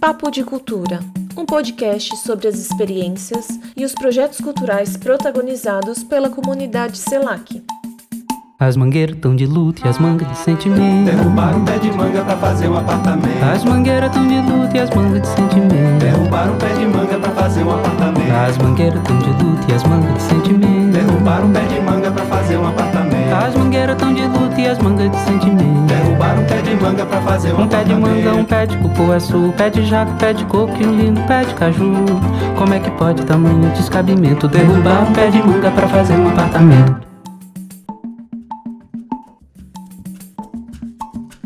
Papo de Cultura, um podcast sobre as experiências e os projetos culturais protagonizados pela comunidade CELAC. As mangueiras tão de luto e as mangas de sentimento. Derrubaram um pé de manga pra fazer um apartamento. As mangueiras tão de luto e as mangas de sentimento. Derrubaram um pé de manga pra fazer um apartamento. As mangueiras tão de luto e as mangas de sentimento. Derrubaram um pé de manga pra fazer um apartamento. As mangueiras tão de luto e as mangas de sentimento. Derrubaram um pé de manga pra fazer um Um pé de apartamento. manga, um pé de cupuaçu, um pé de jaca, um pé de coco e um lindo pé de caju. Como é que pode tamanho descabimento? Derrubar um pé de manga pra fazer um apartamento.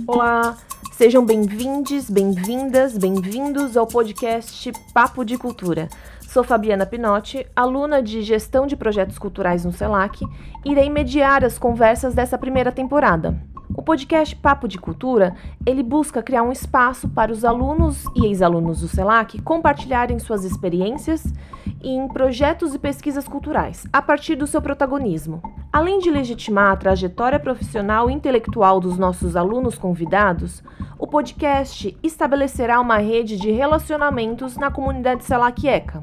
Olá, sejam bem-vindes, bem-vindas, bem-vindos ao podcast Papo de Cultura. Sou Fabiana Pinotti, aluna de Gestão de Projetos Culturais no CELAC, e irei mediar as conversas dessa primeira temporada. O podcast Papo de Cultura, ele busca criar um espaço para os alunos e ex-alunos do CELAC compartilharem suas experiências em projetos e pesquisas culturais, a partir do seu protagonismo. Além de legitimar a trajetória profissional e intelectual dos nossos alunos convidados, o podcast estabelecerá uma rede de relacionamentos na comunidade selacieca.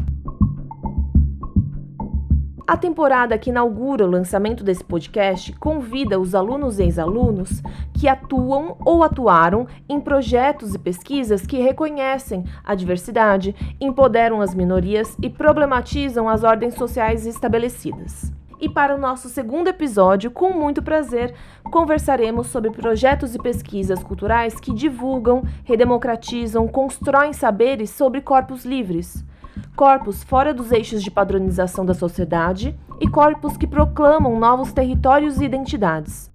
A temporada que inaugura o lançamento desse podcast convida os alunos e ex-alunos que atuam ou atuaram em projetos e pesquisas que reconhecem a diversidade, empoderam as minorias e problematizam as ordens sociais estabelecidas. E para o nosso segundo episódio, com muito prazer, conversaremos sobre projetos e pesquisas culturais que divulgam, redemocratizam, constroem saberes sobre corpos livres corpos fora dos eixos de padronização da sociedade e corpos que proclamam novos territórios e identidades.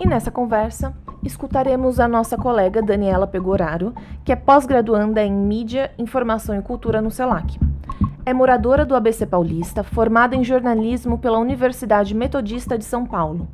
E nessa conversa, escutaremos a nossa colega Daniela Pegoraro, que é pós-graduanda em Mídia, Informação e Cultura no CELAC. É moradora do ABC Paulista, formada em jornalismo pela Universidade Metodista de São Paulo.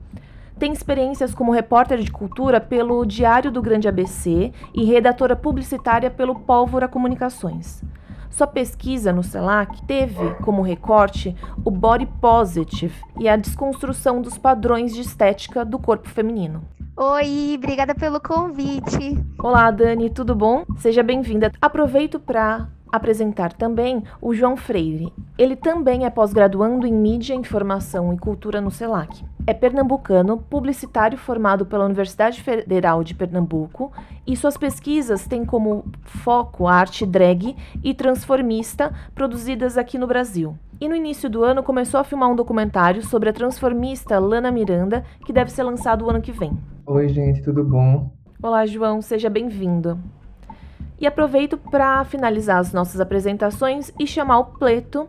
Tem experiências como repórter de cultura pelo Diário do Grande ABC e redatora publicitária pelo Pólvora Comunicações. Sua pesquisa no CELAC teve como recorte o body positive e a desconstrução dos padrões de estética do corpo feminino. Oi, obrigada pelo convite. Olá, Dani, tudo bom? Seja bem-vinda. Aproveito para apresentar também o João Freire. Ele também é pós-graduando em Mídia, Informação e Cultura no CELAC. É pernambucano, publicitário formado pela Universidade Federal de Pernambuco e suas pesquisas têm como foco a arte drag e transformista produzidas aqui no Brasil. E no início do ano começou a filmar um documentário sobre a transformista Lana Miranda, que deve ser lançado o ano que vem. Oi, gente, tudo bom? Olá, João, seja bem-vindo. E aproveito para finalizar as nossas apresentações e chamar o Pleto,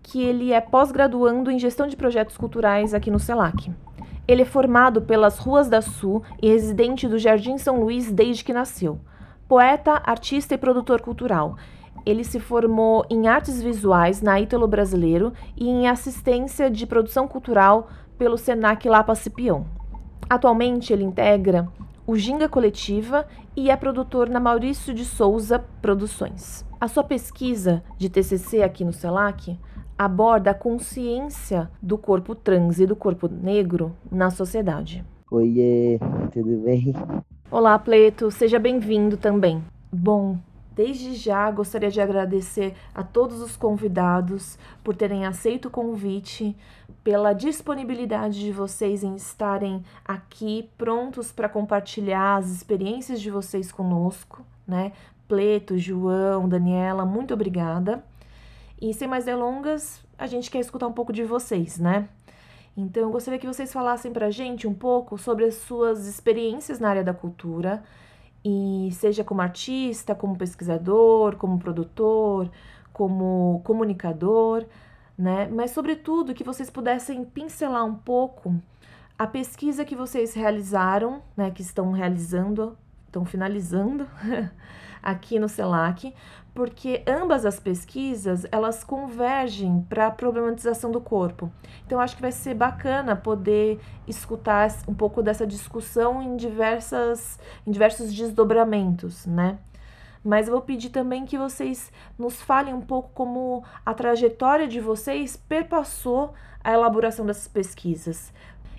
que ele é pós-graduando em gestão de projetos culturais aqui no CELAC. Ele é formado pelas Ruas da Sul e residente do Jardim São Luís desde que nasceu. Poeta, artista e produtor cultural. Ele se formou em artes visuais na Ítalo Brasileiro e em assistência de produção cultural pelo Senac Lapa Cipião. Atualmente ele integra o Ginga Coletiva e é produtor na Maurício de Souza Produções. A sua pesquisa de TCC aqui no CELAC aborda a consciência do corpo trans e do corpo negro na sociedade. Oiê, tudo bem? Olá, Pleto, seja bem-vindo também. Bom, desde já gostaria de agradecer a todos os convidados por terem aceito o convite, pela disponibilidade de vocês em estarem aqui prontos para compartilhar as experiências de vocês conosco, né? Pleto, João, Daniela, muito obrigada. E sem mais delongas, a gente quer escutar um pouco de vocês, né? Então, eu gostaria que vocês falassem pra gente um pouco sobre as suas experiências na área da cultura, e seja como artista, como pesquisador, como produtor, como comunicador, né? Mas, sobretudo, que vocês pudessem pincelar um pouco a pesquisa que vocês realizaram, né? Que estão realizando, estão finalizando aqui no CELAC, porque ambas as pesquisas elas convergem para a problematização do corpo. Então acho que vai ser bacana poder escutar um pouco dessa discussão em diversas em diversos desdobramentos, né? Mas eu vou pedir também que vocês nos falem um pouco como a trajetória de vocês perpassou a elaboração dessas pesquisas.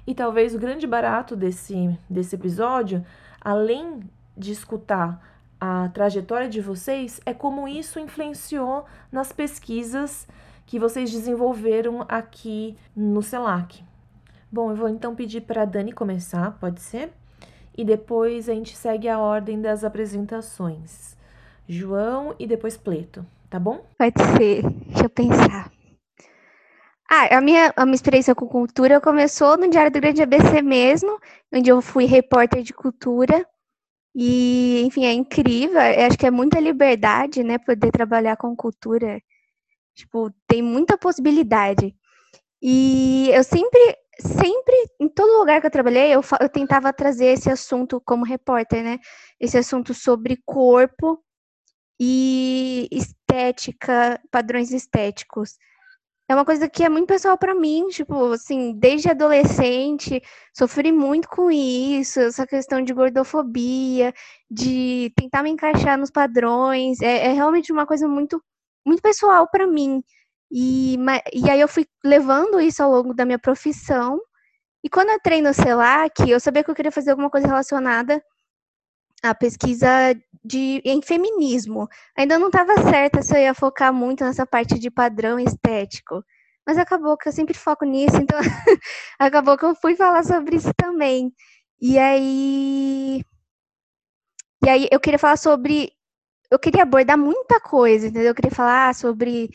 E talvez o grande barato desse, desse episódio, além de escutar a trajetória de vocês é como isso influenciou nas pesquisas que vocês desenvolveram aqui no CELAC. Bom, eu vou então pedir para a Dani começar, pode ser? E depois a gente segue a ordem das apresentações. João e depois Pleto, tá bom? Pode ser. Deixa eu pensar. Ah, a minha, a minha experiência com cultura começou no Diário do Grande ABC mesmo, onde eu fui repórter de cultura. E, enfim, é incrível. Eu acho que é muita liberdade, né, poder trabalhar com cultura. Tipo, tem muita possibilidade. E eu sempre sempre, em todo lugar que eu trabalhei, eu, eu tentava trazer esse assunto como repórter, né? Esse assunto sobre corpo e estética, padrões estéticos. É uma coisa que é muito pessoal para mim, tipo, assim, desde adolescente, sofri muito com isso, essa questão de gordofobia, de tentar me encaixar nos padrões, é, é realmente uma coisa muito, muito pessoal para mim. E, e aí eu fui levando isso ao longo da minha profissão. E quando eu entrei no CELAC, eu sabia que eu queria fazer alguma coisa relacionada à pesquisa de, em feminismo. Ainda não estava certa se eu ia focar muito nessa parte de padrão estético. Mas acabou que eu sempre foco nisso, então acabou que eu fui falar sobre isso também. E aí. E aí eu queria falar sobre. Eu queria abordar muita coisa, entendeu? Eu queria falar sobre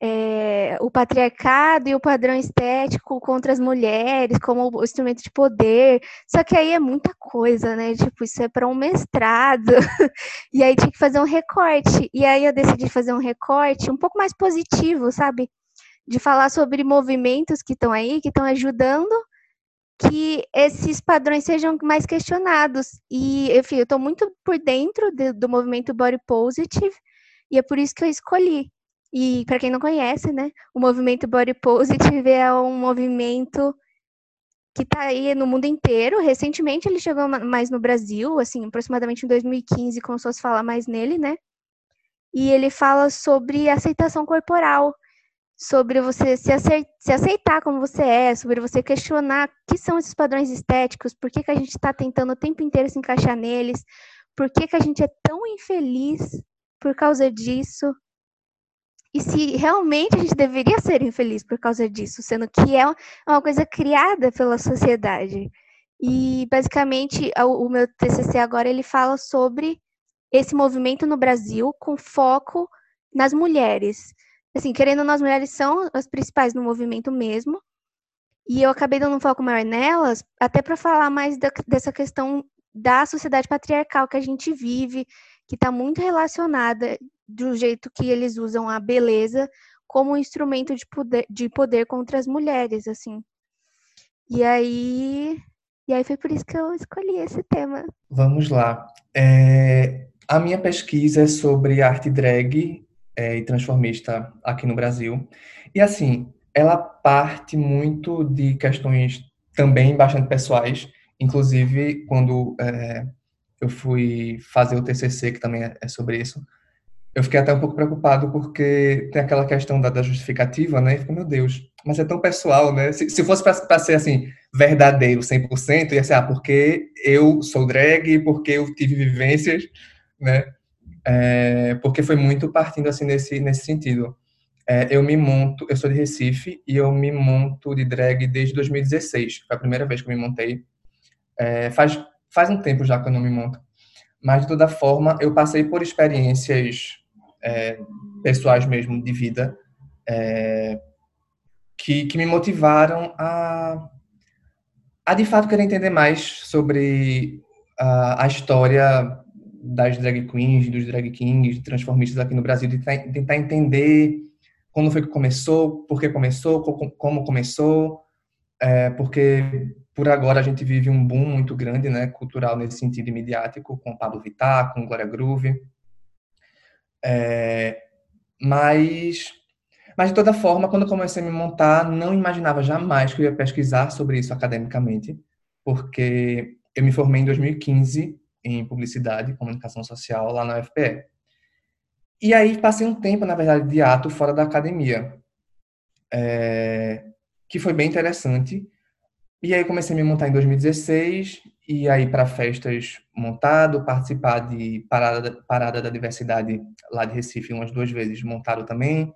é, o patriarcado e o padrão estético contra as mulheres como instrumento de poder. Só que aí é muita coisa, né? Tipo, isso é para um mestrado. e aí tinha que fazer um recorte. E aí eu decidi fazer um recorte um pouco mais positivo, sabe? De falar sobre movimentos que estão aí, que estão ajudando que esses padrões sejam mais questionados. E, enfim, eu estou muito por dentro de, do movimento Body Positive, e é por isso que eu escolhi. E para quem não conhece, né, o movimento Body Positive é um movimento que está aí no mundo inteiro. Recentemente ele chegou mais no Brasil, assim, aproximadamente em 2015 começou a se falar mais nele, né? E ele fala sobre aceitação corporal, sobre você se, aceitar como você é, sobre você questionar que são esses padrões estéticos, por que, que a gente está tentando o tempo inteiro se encaixar neles, por que, que a gente é tão infeliz por causa disso, e se realmente a gente deveria ser infeliz por causa disso, sendo que é uma coisa criada pela sociedade. E basicamente o meu TCC agora ele fala sobre esse movimento no Brasil com foco nas mulheres. Assim, querendo nós mulheres são as principais no movimento mesmo. E eu acabei dando um foco maior nelas, até para falar mais da, dessa questão da sociedade patriarcal que a gente vive, que está muito relacionada do jeito que eles usam a beleza como um instrumento de poder, de poder contra as mulheres, assim. E aí, e aí foi por isso que eu escolhi esse tema. Vamos lá. É, a minha pesquisa é sobre arte drag é, e transformista aqui no Brasil. E assim, ela parte muito de questões também bastante pessoais. Inclusive, quando é, eu fui fazer o TCC, que também é, é sobre isso, eu fiquei até um pouco preocupado porque tem aquela questão da, da justificativa, né? E fico, meu Deus, mas é tão pessoal, né? Se, se fosse para ser assim, verdadeiro 100%, ia ser, ah, porque eu sou drag, porque eu tive vivências, né? É, porque foi muito partindo assim nesse, nesse sentido. É, eu me monto, eu sou de Recife e eu me monto de drag desde 2016. Foi a primeira vez que eu me montei. É, faz, faz um tempo já que eu não me monto. Mas, de toda forma, eu passei por experiências é, pessoais mesmo de vida é, que, que me motivaram a, a de fato querer entender mais sobre a, a história das drag queens, dos drag kings, transformistas aqui no Brasil, de tentar entender quando foi que começou, por que começou, como começou, é, porque por agora a gente vive um boom muito grande, né, cultural nesse sentido midiático, com Pablo Vittar, com Glória Groove, é, mas, mas, de toda forma, quando comecei a me montar, não imaginava jamais que eu ia pesquisar sobre isso academicamente, porque eu me formei em 2015 em Publicidade e Comunicação Social lá na UFPE. E aí passei um tempo, na verdade, de ato fora da academia, é, que foi bem interessante. E aí comecei a me montar em 2016 e aí para festas montado, participar de parada, parada da diversidade lá de Recife umas duas vezes montado também.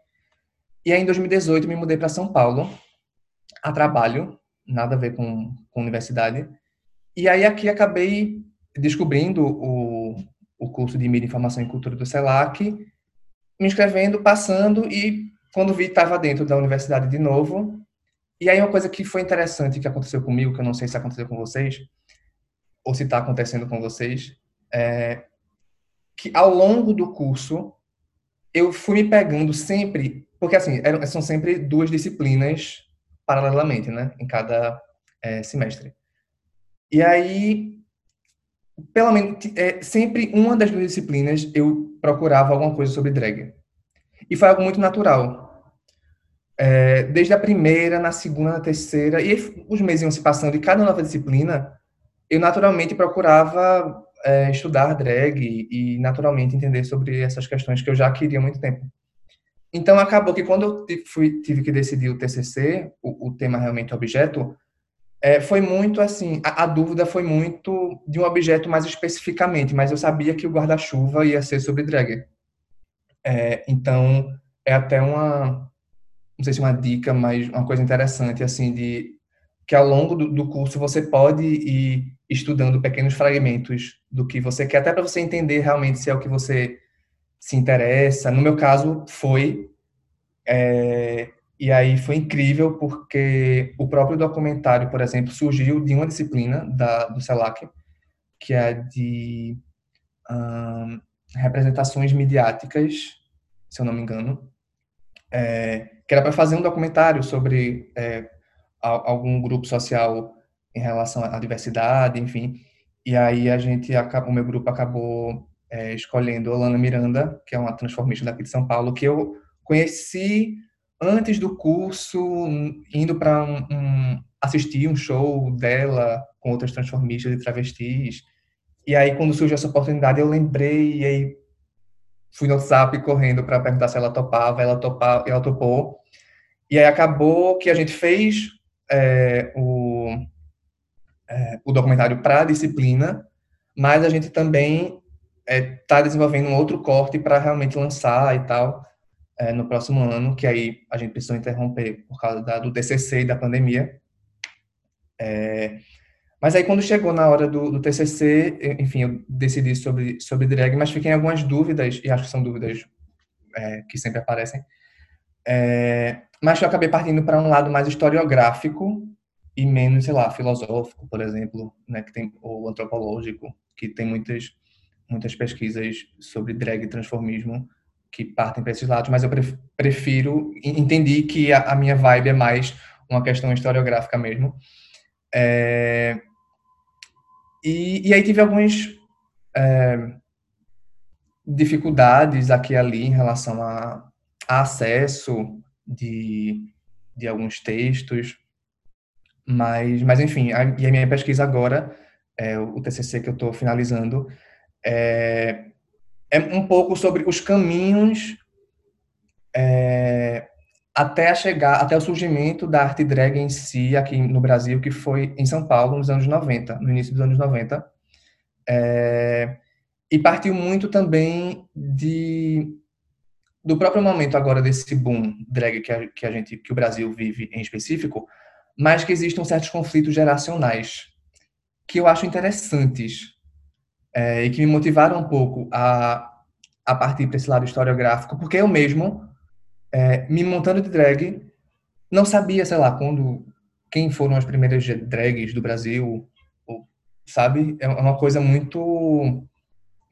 E aí em 2018 me mudei para São Paulo a trabalho, nada a ver com, com universidade. E aí aqui acabei descobrindo o, o curso de Mídia, Informação e Cultura do CELAC, me inscrevendo, passando e quando vi estava dentro da universidade de novo. E aí uma coisa que foi interessante que aconteceu comigo, que eu não sei se aconteceu com vocês, ou se está acontecendo com vocês, é que ao longo do curso eu fui me pegando sempre, porque assim, eram, são sempre duas disciplinas paralelamente, né, em cada é, semestre. E aí, pelo menos, é, sempre uma das duas disciplinas eu procurava alguma coisa sobre drag. E foi algo muito natural. É, desde a primeira, na segunda, na terceira, e os meses iam se passando, e cada nova disciplina, eu naturalmente procurava é, estudar drag e, e, naturalmente entender sobre essas questões que eu já queria há muito tempo. Então, acabou que quando eu fui, tive que decidir o TCC, o, o tema realmente objeto, é, foi muito assim, a, a, dúvida foi muito de um objeto mais especificamente, mas eu sabia que o guarda-chuva ia ser sobre drag. É, então, é até uma, não sei se uma dica, mas uma coisa interessante, assim, de que ao longo do, do curso você pode ir estudando pequenos fragmentos do que você quer, até para você entender realmente se é o que você se interessa. No meu caso, foi. É, e aí foi incrível porque o próprio documentário, por exemplo, surgiu de uma disciplina da, do CELAC, que é de um, representações midiáticas, se eu não me engano, é, que era para fazer um documentário sobre é, algum grupo social em relação à diversidade, enfim. E aí a gente, o meu grupo acabou é, escolhendo Olana Miranda, que é uma transformista daqui de São Paulo, que eu conheci antes do curso, indo para um, um, assistir um show dela com outras transformistas e travestis. E aí, quando surgiu essa oportunidade, eu lembrei e aí fui no WhatsApp correndo para perguntar se ela topava, ela topava, ela topou. E aí acabou que a gente fez é, o, é, o documentário para a disciplina, mas a gente também está é, tá desenvolvendo um outro corte para realmente lançar e tal é, no próximo ano, que aí a gente precisou interromper por causa da, do TCC e da pandemia. É, mas aí quando chegou na hora do, do, TCC, enfim, eu decidi sobre, sobre drag, mas fiquei em algumas dúvidas, e acho que são dúvidas é, que sempre aparecem, é, mas eu acabei partindo para um lado mais historiográfico e menos, sei lá, filosófico, por exemplo, né, que tem, ou antropológico, que tem muitas, muitas pesquisas sobre drag e transformismo, que partem para esses lados, mas eu prefiro, entendi que a, a, minha vibe é mais uma questão historiográfica mesmo. É, e, e, aí tive algumas é, dificuldades aqui e ali em relação a, a acesso de, de alguns textos, mas, mas enfim, a, e a minha pesquisa agora, é, o TCC que eu estou finalizando, é, é um pouco sobre os caminhos é, até chegar, até o surgimento da arte drag em si aqui no Brasil, que foi em São Paulo nos anos 90, no início dos anos 90. É, e partiu muito também de do próprio momento agora desse boom drag que a, que a gente que o Brasil vive em específico, mas que existem certos conflitos geracionais que eu acho interessantes é, e que me motivaram um pouco a, a partir para esse lado historiográfico, porque eu mesmo, é, me montando de drag, não sabia, sei lá, quando quem foram as primeiras drags do Brasil, sabe? É uma coisa muito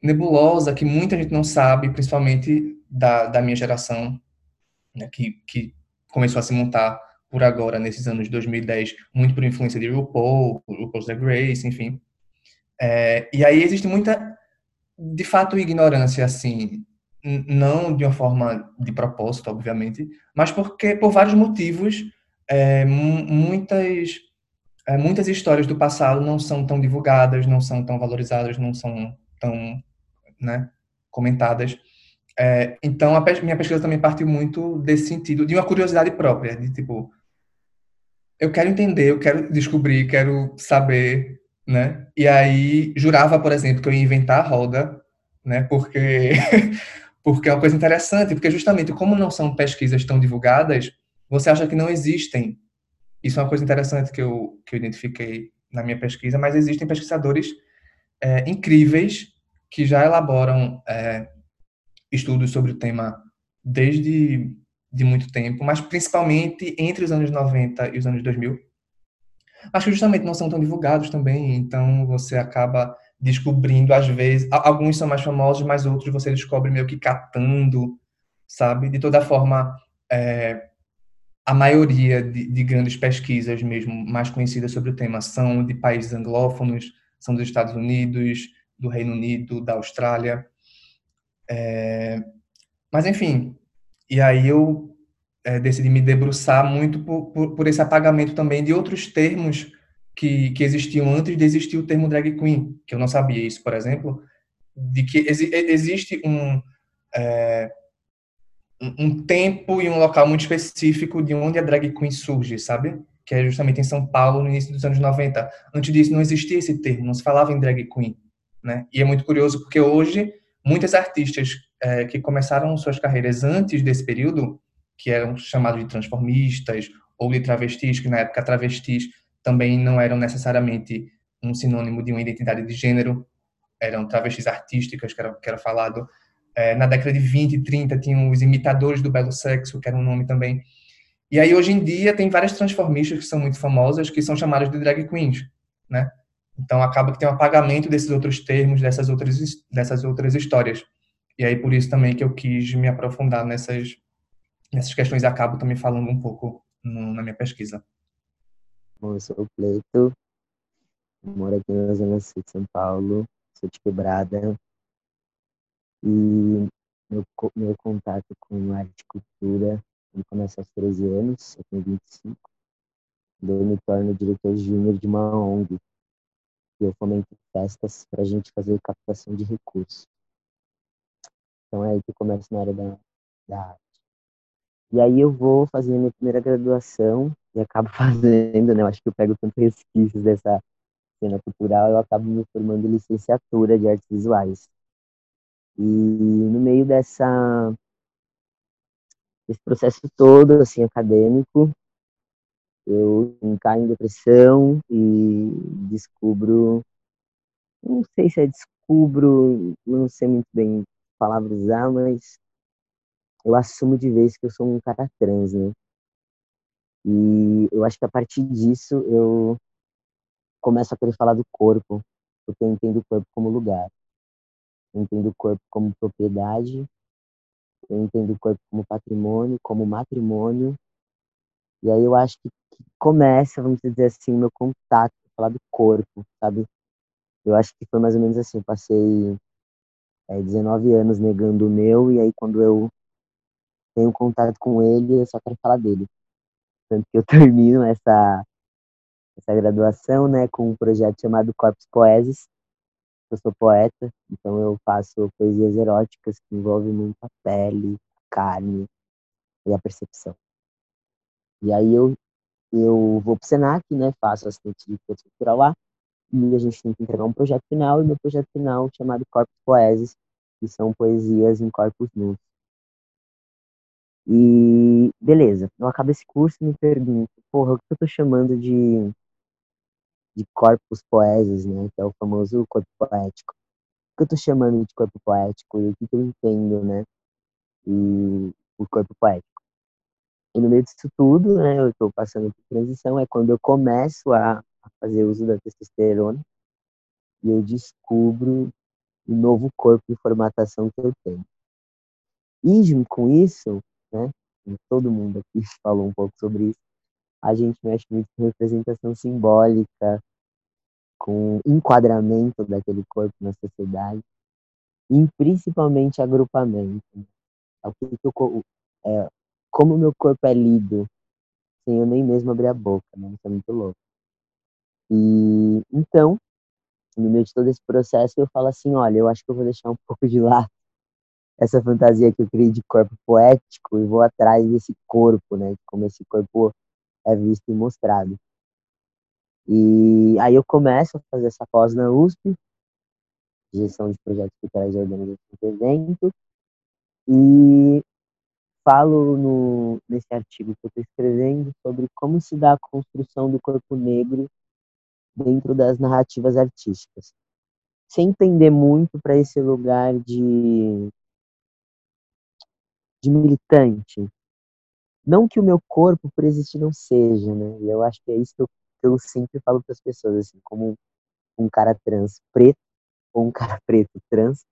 nebulosa que muita gente não sabe, principalmente da, da minha geração, né, que, que começou a se montar por agora, nesses anos de 2010, muito por influência de RuPaul, RuPaul's Drag Race, enfim. É, e aí existe muita, de fato, ignorância, assim, não de uma forma de propósito, obviamente, mas porque por vários motivos, é, muitas é, muitas histórias do passado não são tão divulgadas, não são tão valorizadas, não são tão né, comentadas. É, então, a minha pesquisa também partiu muito desse sentido, de uma curiosidade própria, de tipo, eu quero entender, eu quero descobrir, quero saber, né? E aí jurava, por exemplo, que eu ia inventar a roda, né? Porque porque é uma coisa interessante, porque justamente como não são pesquisas tão divulgadas, você acha que não existem. Isso é uma coisa interessante que eu que eu identifiquei na minha pesquisa, mas existem pesquisadores é, incríveis que já elaboram é, estudos sobre o tema desde de muito tempo, mas principalmente entre os anos 90 e os anos 2000. Acho que justamente não são tão divulgados também, então você acaba descobrindo, às vezes, alguns são mais famosos, mas outros você descobre meio que catando, sabe? De toda forma, é, a maioria de, de, grandes pesquisas mesmo mais conhecidas sobre o tema são de países anglófonos, são dos Estados Unidos, do Reino Unido, da Austrália. É, mas, enfim, e aí eu é, decidi me debruçar muito por, por, por, esse apagamento também de outros termos que, que existiam antes de existir o termo drag queen, que eu não sabia isso, por exemplo, de que exi existe um, é, um tempo e um local muito específico de onde a drag queen surge, sabe? Que é justamente em São Paulo, no início dos anos 90. Antes disso, não existia esse termo, não se falava em drag queen, né? E é muito curioso porque hoje muitas artistas é, que começaram suas carreiras antes desse período, que eram chamados de transformistas ou de travestis, que na época travestis também não eram necessariamente um sinônimo de uma identidade de gênero, eram travestis artísticas, que era, que era falado. É, na década de 20 e 30 tinham os imitadores do belo sexo, que era um nome também. E aí, hoje em dia, tem várias transformistas que são muito famosas, que são chamadas de drag queens, né? Então, acaba que tem um apagamento desses outros termos, dessas outras, dessas outras histórias. E aí por isso também que eu quis me aprofundar nessas, nessas questões e acabo também falando um pouco no, na minha pesquisa. Bom, eu sou o Pleito, moro aqui na Zona Sul de São Paulo, sou de Quebrada. E meu, meu contato com arte e cultura começa aos 13 anos, eu tenho 25. Daí eu me torno diretor júnior de uma ONG. E eu fomento festas para a gente fazer captação de recursos. Então é aí que eu começo na área da, da arte. E aí eu vou fazer minha primeira graduação e acabo fazendo, né? Eu acho que eu pego tantos resquícios dessa cena cultural, eu acabo me formando em licenciatura de artes visuais. E no meio dessa esse processo todo assim acadêmico, eu caio em depressão e descubro não sei se é descubro, não sei muito bem palavra usar, mas eu assumo de vez que eu sou um cara trans, né? E eu acho que a partir disso eu começo a querer falar do corpo, porque eu entendo o corpo como lugar. Eu entendo o corpo como propriedade, eu entendo o corpo como patrimônio, como matrimônio. E aí eu acho que, começa, vamos dizer assim, meu contato, falar do corpo, sabe? Eu acho que foi mais ou menos assim, eu passei é, 19 anos negando o meu, e aí quando eu tenho contato com ele, eu só quero falar dele. Tanto que eu termino essa, essa graduação né, com um projeto chamado Corpus Poesis. Eu sou poeta, então eu faço poesias eróticas que envolvem muito a pele, a carne e a percepção. E aí eu, eu vou pro Senac, né, faço assistente de cultural lá, e a gente tem que entregar um projeto final, e meu projeto final chamado Corpus Poesis, que são poesias em corpos nus. E beleza, eu acabo esse curso e me pergunto, porra, o que eu tô chamando de, de corpus poesis, né, que é o famoso corpo poético. O que eu tô chamando de corpo poético e o que eu entendo, né, e o corpo poético. E no meio disso tudo, né, eu estou passando por transição, é quando eu começo a a fazer uso da testosterona e eu descubro o novo corpo de formatação que eu tenho. E junto com isso, né, todo mundo aqui falou um pouco sobre isso, a gente mexe muito com representação simbólica, com enquadramento daquele corpo na sociedade, e principalmente agrupamento. É que eu, é, como o meu corpo é lido, sem eu nem mesmo abrir a boca, né? Isso é muito louco. E então, no meio de todo esse processo, eu falo assim: olha, eu acho que eu vou deixar um pouco de lado essa fantasia que eu criei de corpo poético e vou atrás desse corpo, né? Como esse corpo é visto e mostrado. E aí eu começo a fazer essa pós na USP, gestão de projetos culturais e organização de evento, e falo no, nesse artigo que eu estou escrevendo sobre como se dá a construção do corpo negro dentro das narrativas artísticas. Sem entender muito para esse lugar de, de militante. Não que o meu corpo, por existir, não seja, né? E eu acho que é isso que eu, que eu sempre falo para as pessoas, assim, como um, cara trans preto ou um cara preto trans.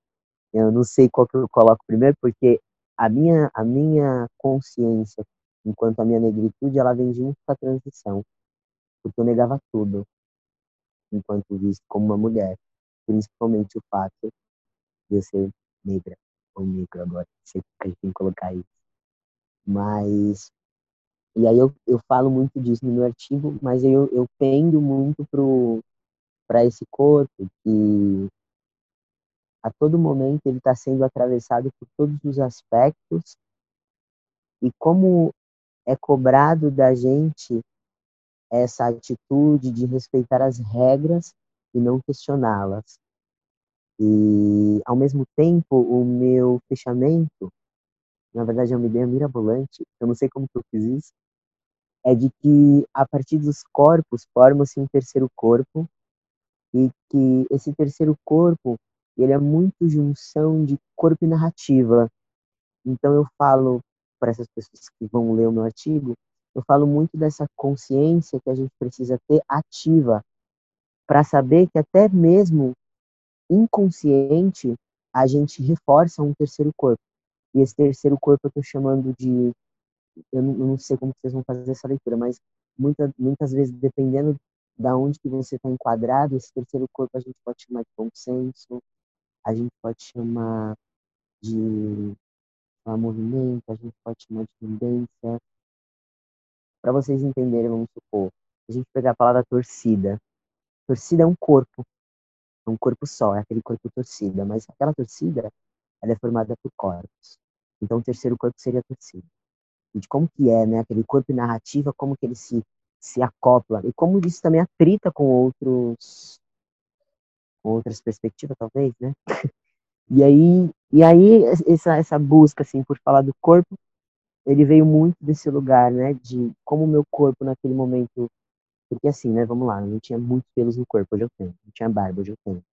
Eu não sei qual que eu coloco primeiro, porque a minha, a minha consciência, enquanto a minha negritude, ela vem junto com a transição. Porque eu negava tudo, enquanto visto como uma mulher. Principalmente o fato de eu ser negra, negro agora, sei a gente tem que colocar isso. Mas, e aí eu, eu falo muito disso no meu artigo, mas eu, eu pendo muito para esse corpo que a todo momento ele está sendo atravessado por todos os aspectos e como é cobrado da gente essa atitude de respeitar as regras e não questioná-las. E, ao mesmo tempo, o meu fechamento, na verdade é uma ideia mirabolante, eu não sei como que eu fiz isso, é de que a partir dos corpos forma-se um terceiro corpo e que esse terceiro corpo ele é muito junção de corpo e narrativa. Então eu falo para essas pessoas que vão ler o meu artigo, eu falo muito dessa consciência que a gente precisa ter ativa para saber que até mesmo inconsciente a gente reforça um terceiro corpo. E esse terceiro corpo eu estou chamando de eu não, sei como vocês vão fazer essa leitura, mas muita, muitas vezes dependendo da onde que você está enquadrado, esse terceiro corpo a gente pode chamar de consenso, a gente pode chamar de movimento, a gente pode chamar de tendência. Para vocês entenderem, vamos supor, a gente pegar a palavra torcida. Torcida é um corpo, é um corpo só, é aquele corpo torcida, mas aquela torcida ela é formada por corpos. Então o terceiro corpo seria a torcida. E de como que é, né, aquele corpo narrativa, como que ele se se acopla e como isso também atrita com outros outras perspectivas, talvez, né? E aí, e aí essa, essa busca, assim, por falar do corpo, ele veio muito desse lugar, né? De como o meu corpo naquele momento... Porque assim, né? Vamos lá, eu não tinha muitos pelos no corpo, hoje eu tenho. Não tinha barba, hoje eu tenho.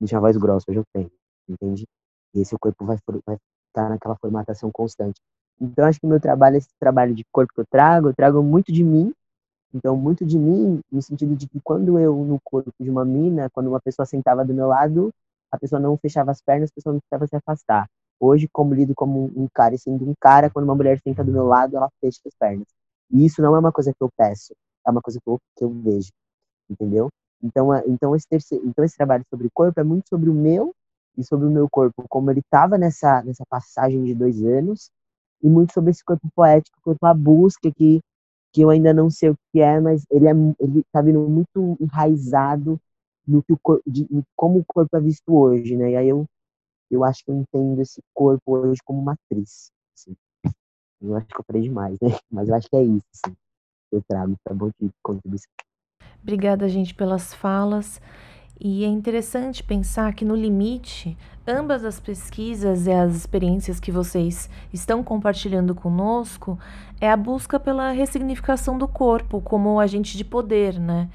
Não tinha voz grossa, hoje eu tenho. Entende? E esse corpo vai, vai estar naquela formatação constante. Então, acho que meu trabalho, esse trabalho de corpo que eu trago, eu trago muito de mim então, muito de mim, no sentido de que quando eu, no corpo de uma mina, quando uma pessoa sentava do meu lado, a pessoa não fechava as pernas, a pessoa não precisava se afastar. Hoje, como lido como um cara e sendo um cara, quando uma mulher senta do meu lado, ela fecha as pernas. E isso não é uma coisa que eu peço, é uma coisa que eu, que eu vejo, entendeu? Então, então, esse terceiro, então, esse trabalho sobre corpo é muito sobre o meu e sobre o meu corpo, como ele estava nessa, nessa passagem de dois anos, e muito sobre esse corpo poético, corpo a busca que que eu ainda não sei o que é, mas ele é ele tá vindo muito enraizado no que o de, como o corpo é visto hoje, né? E aí eu eu acho que eu entendo esse corpo hoje como matriz, assim. Eu acho que eu falei demais, né? Mas eu acho que é isso, assim, eu trago para bom de contribuição. Obrigada, gente, pelas falas. E é interessante pensar que, no limite, ambas as pesquisas e as experiências que vocês estão compartilhando conosco é a busca pela ressignificação do corpo como agente de poder, né?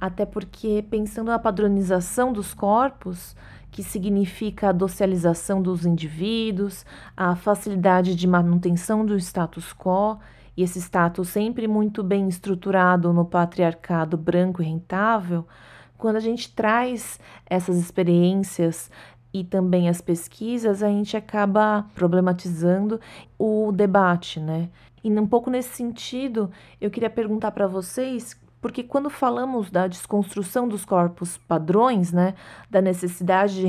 Até porque, pensando na padronização dos corpos, que significa a docilização dos indivíduos, a facilidade de manutenção do status quo, e esse status sempre muito bem estruturado no patriarcado branco e rentável quando a gente traz essas experiências e também as pesquisas, a gente acaba problematizando o debate, né? E um pouco nesse sentido, eu queria perguntar para vocês, porque quando falamos da desconstrução dos corpos padrões, né, da necessidade de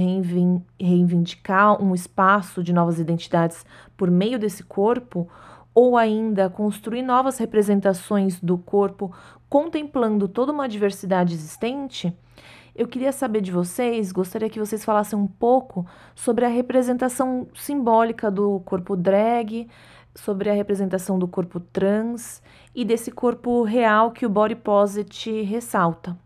reivindicar um espaço de novas identidades por meio desse corpo, ou ainda construir novas representações do corpo contemplando toda uma diversidade existente, eu queria saber de vocês, gostaria que vocês falassem um pouco sobre a representação simbólica do corpo drag, sobre a representação do corpo trans e desse corpo real que o body posit ressalta.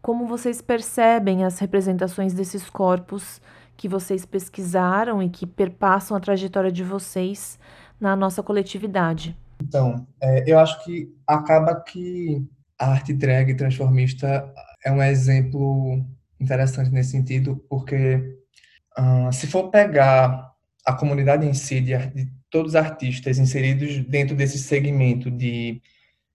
Como vocês percebem as representações desses corpos que vocês pesquisaram e que perpassam a trajetória de vocês na nossa coletividade? Então, é, eu acho que acaba que a arte drag transformista é um exemplo interessante nesse sentido, porque uh, se for pegar a comunidade em si, de, de, todos os artistas inseridos dentro desse segmento de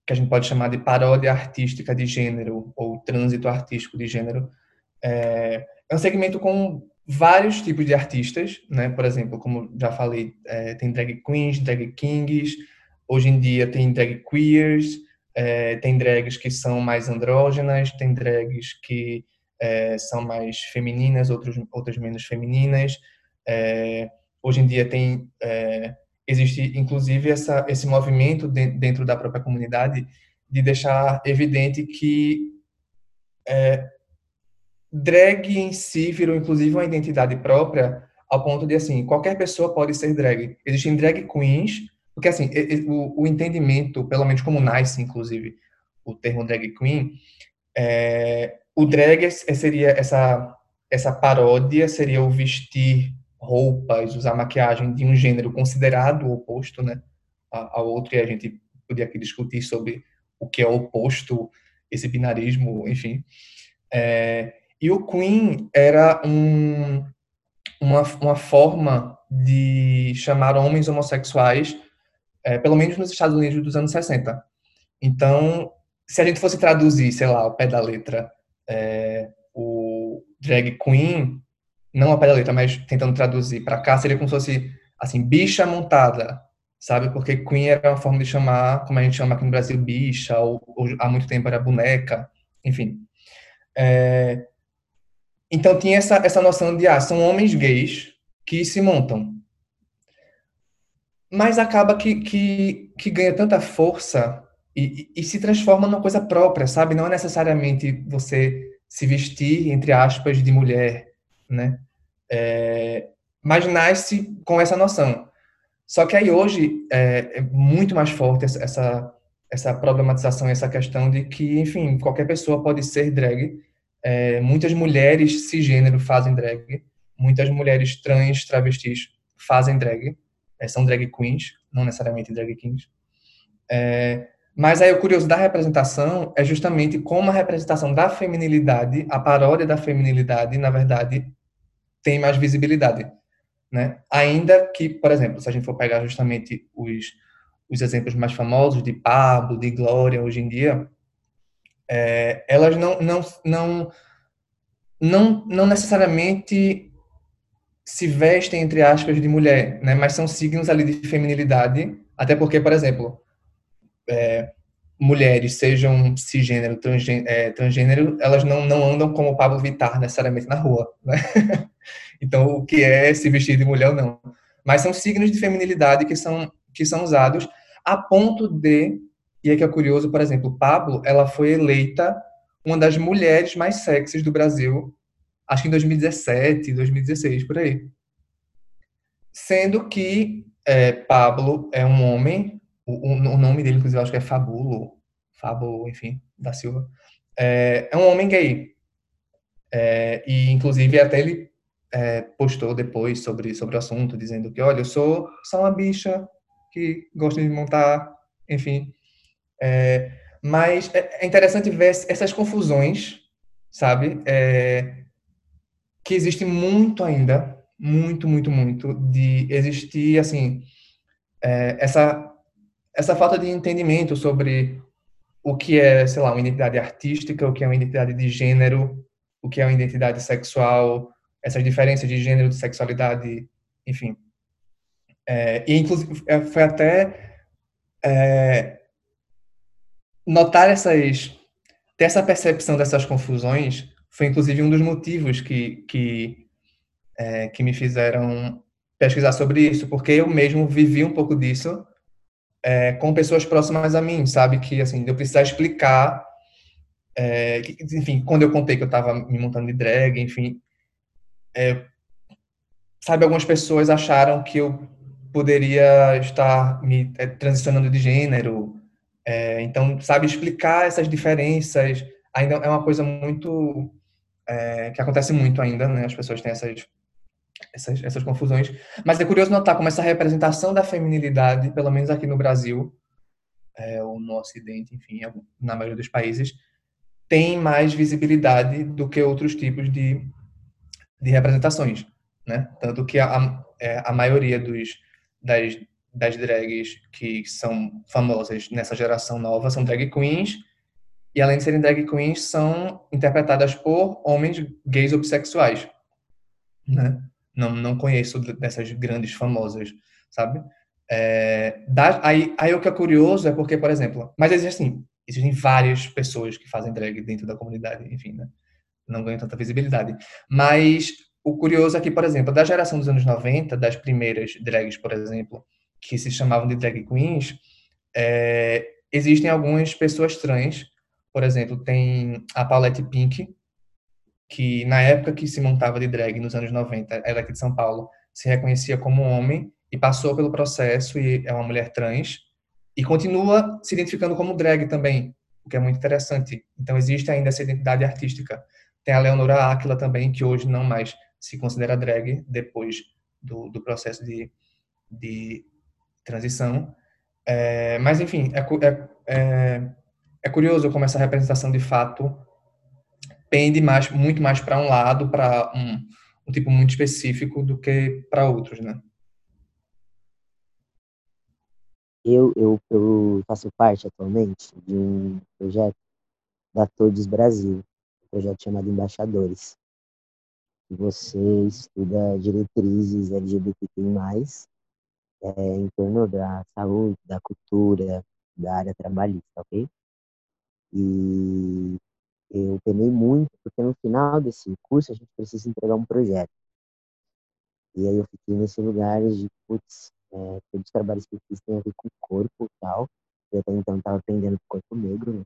que a gente pode chamar de paródia artística de gênero ou trânsito artístico de gênero, é, é um segmento com vários tipos de artistas, né? Por exemplo, como já falei, é, tem drag queens, drag kings, hoje em dia tem drag queers, é, tem drags que são mais andrógenas, tem drags que é, são mais femininas, outros, outras menos femininas. É, hoje em dia tem é, existe inclusive essa, esse movimento de, dentro da própria comunidade de deixar evidente que é, drag em si virou inclusive uma identidade própria ao ponto de assim qualquer pessoa pode ser drag. Existem drag queens porque, assim, o, o entendimento, pelo menos como nasce, inclusive, o termo drag queen, é, o drag seria essa, essa paródia, seria o vestir roupas, usar maquiagem de um gênero considerado oposto, né, ao outro, e a gente podia aqui discutir sobre o que é oposto, esse binarismo, enfim. É, e o Queen era um, uma, uma forma de chamar homens homossexuais é, pelo menos nos Estados Unidos dos anos 60. Então, se a gente fosse traduzir, sei lá, ao pé da letra, é, o drag queen, não ao pé da letra, mas tentando traduzir para cá, seria como se fosse, assim, bicha montada, sabe? Porque queen era uma forma de chamar, como a gente chama aqui no Brasil, bicha, ou, ou há muito tempo era boneca, enfim. É, então tinha essa, essa noção de, ah, são homens gays que se montam, mas acaba que, que, que ganha tanta força e, e, e, se transforma numa coisa própria, sabe? Não é necessariamente você se vestir, entre aspas, de mulher, né? É, mas nasce com essa noção. Só que aí hoje é, é muito mais forte essa, essa, essa problematização, essa questão de que, enfim, qualquer pessoa pode ser drag. É, muitas mulheres cisgênero fazem drag, muitas mulheres trans, travestis fazem drag é, são drag queens, não necessariamente drag kings. É, mas aí o curioso da representação é justamente como a representação da feminilidade, a paródia da feminilidade, na verdade, tem mais visibilidade. Né? Ainda que, por exemplo, se a gente for pegar justamente os, os exemplos mais famosos de Pablo, de Glória, hoje em dia, é, elas não, não, não, não, não necessariamente se vestem, entre aspas, de mulher, né? Mas são signos ali de feminilidade, até porque, por exemplo, é, mulheres, sejam cisgênero, transgênero, é, transgênero, elas não, não andam como Pablo Vittar necessariamente na rua, né? então, o que é se vestir de mulher ou não? Mas são signos de feminilidade que são, que são usados a ponto de, e que é curioso, por exemplo, Pablo, ela foi eleita uma das mulheres mais sexys do Brasil acho que em 2017, 2016, por aí. Sendo que é, Pablo é um homem, o, o, nome dele, inclusive, acho que é Fabulo, Fábulo, enfim, da Silva, é, é um homem gay. É, e, inclusive, até ele é, postou depois sobre, sobre o assunto, dizendo que, olha, eu sou só uma bicha que gosta de montar, enfim. É, mas é, é interessante ver essas confusões, sabe? É, que existe muito ainda, muito, muito, muito, de existir, assim, é, essa, essa falta de entendimento sobre o que é, sei lá, uma identidade artística, o que é uma identidade de gênero, o que é uma identidade sexual, essas diferenças de gênero, de sexualidade, enfim. É, e, inclusive, é, foi até é, notar essas, ter essa percepção dessas confusões foi inclusive um dos motivos que, que, é, que me fizeram pesquisar sobre isso, porque eu mesmo vivi um pouco disso é, com pessoas próximas a mim, sabe? Que, assim, eu precisar explicar, é, que, enfim, quando eu contei que eu estava me montando de drag, enfim, é, sabe, algumas pessoas acharam que eu poderia estar me é, transicionando de gênero. É, então, sabe, explicar essas diferenças ainda é uma coisa muito é, que acontece muito ainda, né? As pessoas têm essas, essas, essas confusões. Mas é curioso notar como essa representação da feminilidade, pelo menos aqui no Brasil, é, ou no Ocidente, enfim, na maioria dos países, tem mais visibilidade do que outros tipos de, de representações, né? Tanto que a, a, é, a maioria dos, das, das drags que são famosas nessa geração nova são drag queens, e além de serem drag queens, são interpretadas por homens gays ou bissexuais, né? Não, não conheço dessas grandes famosas, sabe? É, da, aí, aí o que é curioso é porque, por exemplo, mas existem, assim, existem várias pessoas que fazem drag dentro da comunidade, enfim, né? Não ganham tanta visibilidade. Mas o curioso é que, por exemplo, da geração dos anos 90, das primeiras drags, por exemplo, que se chamavam de drag queens, é, existem algumas pessoas trans, por exemplo, tem a Paulette Pink, que na época que se montava de drag, nos anos 90, ela aqui de São Paulo, se reconhecia como homem e passou pelo processo e é uma mulher trans e continua se identificando como drag também, o que é muito interessante. Então existe ainda essa identidade artística. Tem a Leonora Aquila também, que hoje não mais se considera drag depois do, do processo de, de transição. É, mas enfim, é, é, é, é curioso como essa representação de fato pende mais, muito mais para um lado, para um, um tipo muito específico do que para outros, né? Eu, eu, eu faço parte atualmente de um projeto da Todos Brasil, um projeto chamado Embaixadores. Você estuda diretrizes LGBTQI+, é, em torno da saúde, da cultura, da área trabalhista, ok? E eu penei muito, porque no final desse curso a gente precisa entregar um projeto. E aí eu fiquei nesse lugar de, putz, é, todos os trabalhos que eu fiz têm a ver com o corpo e tal. Eu até então estava aprendendo com corpo negro, né?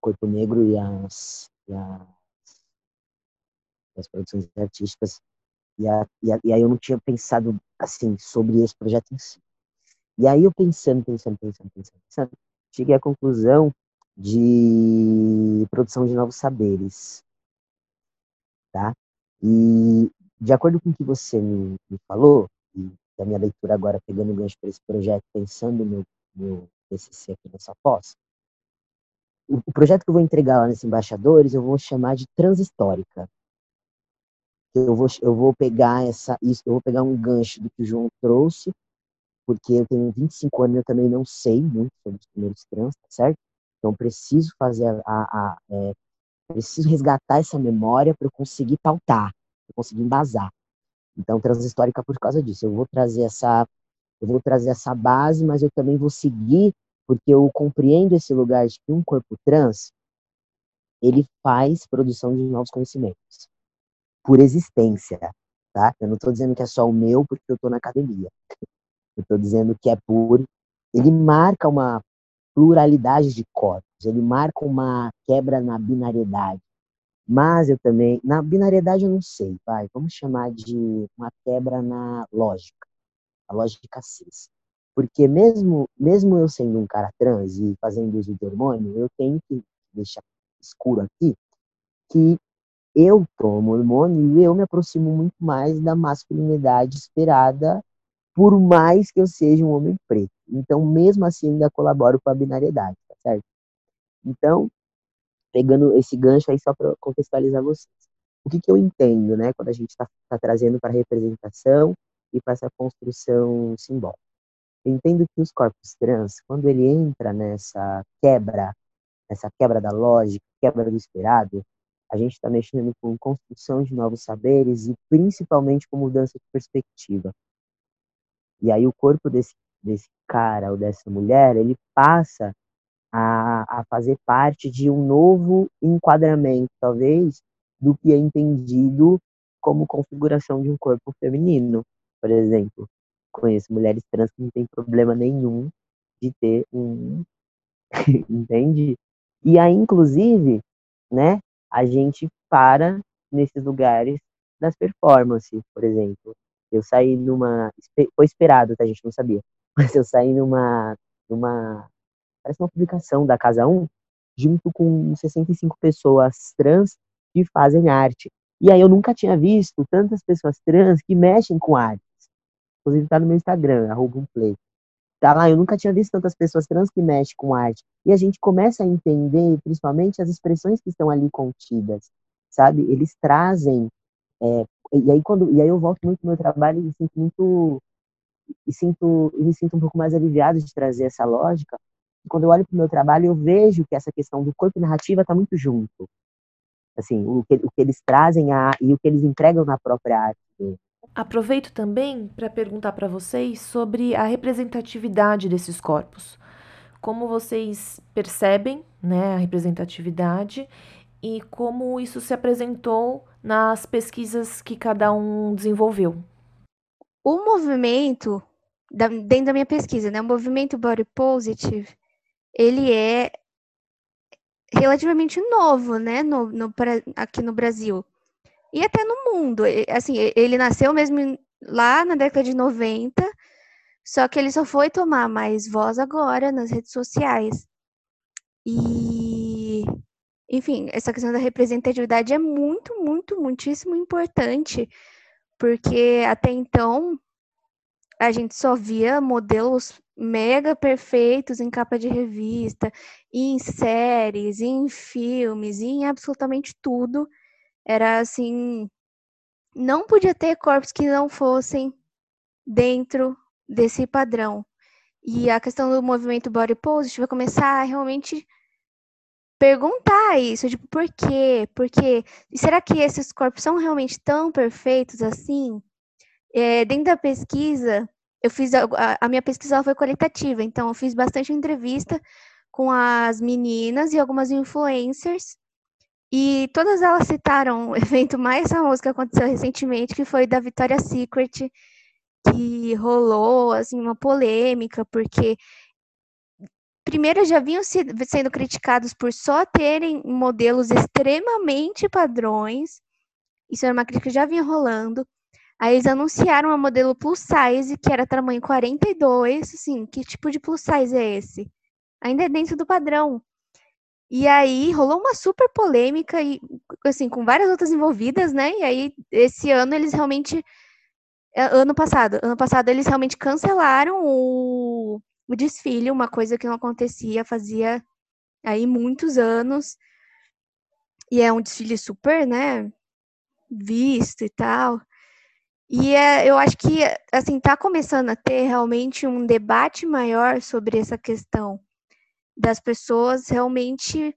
Corpo negro e as, e as, as produções artísticas. E, a, e, a, e aí eu não tinha pensado, assim, sobre esse projeto em si. E aí eu pensando, pensando, pensando, pensando, pensando, cheguei à conclusão de produção de novos saberes, tá? E de acordo com o que você me, me falou, e da minha leitura agora, pegando o gancho para esse projeto, pensando no meu TCC aqui nessa pós, o, o, projeto que eu vou entregar lá nesses embaixadores, eu vou chamar de transhistórica. Eu vou, eu vou pegar essa, isso, eu vou pegar um gancho do que o João trouxe, porque eu tenho 25 anos e eu também não sei muito sobre os primeiros trans, tá certo? Então preciso fazer a, a, a é, preciso resgatar essa memória para eu conseguir pautar, para eu conseguir embasar. Então, transhistórica por causa disso. Eu vou trazer essa, eu vou trazer essa base, mas eu também vou seguir, porque eu compreendo esse lugar de que um corpo trans, ele faz produção de novos conhecimentos, por existência, tá? Eu não estou dizendo que é só o meu, porque eu estou na academia. Eu estou dizendo que é por, ele marca uma pluralidade de corpos, ele marca uma quebra na binariedade, mas eu também, na binariedade eu não sei, vai, vamos chamar de uma quebra na lógica, a lógica cis. Porque mesmo, mesmo eu sendo um cara trans e fazendo uso de hormônio, eu tenho que deixar escuro aqui que eu tomo hormônio e eu me aproximo muito mais da masculinidade esperada, por mais que eu seja um homem preto. Então, mesmo assim, ainda colaboro com a binariedade, tá certo? Então, pegando esse gancho aí só para contextualizar vocês. O que, que eu entendo, né, quando a gente está tá trazendo para representação e para essa construção simbólica? Eu entendo que os corpos trans, quando ele entra nessa quebra, nessa quebra da lógica, quebra do esperado, a gente está mexendo com construção de novos saberes e principalmente com mudança de perspectiva. E aí o corpo desse, desse cara ou dessa mulher, ele passa a, a fazer parte de um novo enquadramento, talvez, do que é entendido como configuração de um corpo feminino. Por exemplo, conheço mulheres trans que não têm problema nenhum de ter um. Entende? E aí, inclusive, né, a gente para nesses lugares das performances, por exemplo. eu saí numa. Foi esperado, tá? A gente não sabia. Mas eu saí numa. numa parece uma publicação da Casa 1, junto com 65 pessoas trans que fazem arte. E aí eu nunca tinha visto tantas pessoas trans que mexem com artes. Inclusive tá no meu Instagram, arroba um play. Tá eu nunca tinha visto tantas pessoas trans que mexem com arte. E a gente começa a entender, principalmente, as expressões que estão ali contidas, sabe? Eles trazem é, e aí quando e aí eu volto muito no meu trabalho e sinto muito e sinto e me sinto um pouco mais aliviado de trazer essa lógica. Quando eu olho para o meu trabalho, eu vejo que essa questão do corpo e narrativa está muito junto. Assim, o que, o que eles trazem a, e o que eles entregam na própria arte. Aproveito também para perguntar para vocês sobre a representatividade desses corpos. Como vocês percebem né, a representatividade e como isso se apresentou nas pesquisas que cada um desenvolveu. O movimento, dentro da minha pesquisa, né, o movimento Body Positive, ele é relativamente novo, né, no, no, aqui no Brasil. E até no mundo. Assim, ele nasceu mesmo lá na década de 90, só que ele só foi tomar mais voz agora nas redes sociais. E enfim, essa questão da representatividade é muito, muito, muitíssimo importante, porque até então a gente só via modelos mega perfeitos em capa de revista, em séries, em filmes, em absolutamente tudo. Era assim, não podia ter corpos que não fossem dentro desse padrão. E a questão do movimento body positive vai começar a realmente perguntar isso, tipo, por quê? Porque será que esses corpos são realmente tão perfeitos assim? É, dentro da pesquisa, eu fiz a, a minha pesquisa foi qualitativa, então eu fiz bastante entrevista com as meninas e algumas influencers. E todas elas citaram o evento mais famoso que aconteceu recentemente, que foi da Victoria's Secret, que rolou assim uma polêmica, porque primeiro já vinham sendo criticados por só terem modelos extremamente padrões. Isso era uma crítica que já vinha rolando. Aí eles anunciaram uma modelo plus size, que era tamanho 42, assim, que tipo de plus size é esse? Ainda é dentro do padrão. E aí rolou uma super polêmica e assim, com várias outras envolvidas, né? E aí esse ano eles realmente é, ano passado, ano passado eles realmente cancelaram o o desfile, uma coisa que não acontecia fazia aí muitos anos. E é um desfile super, né, visto e tal. E é, eu acho que, assim, tá começando a ter realmente um debate maior sobre essa questão das pessoas realmente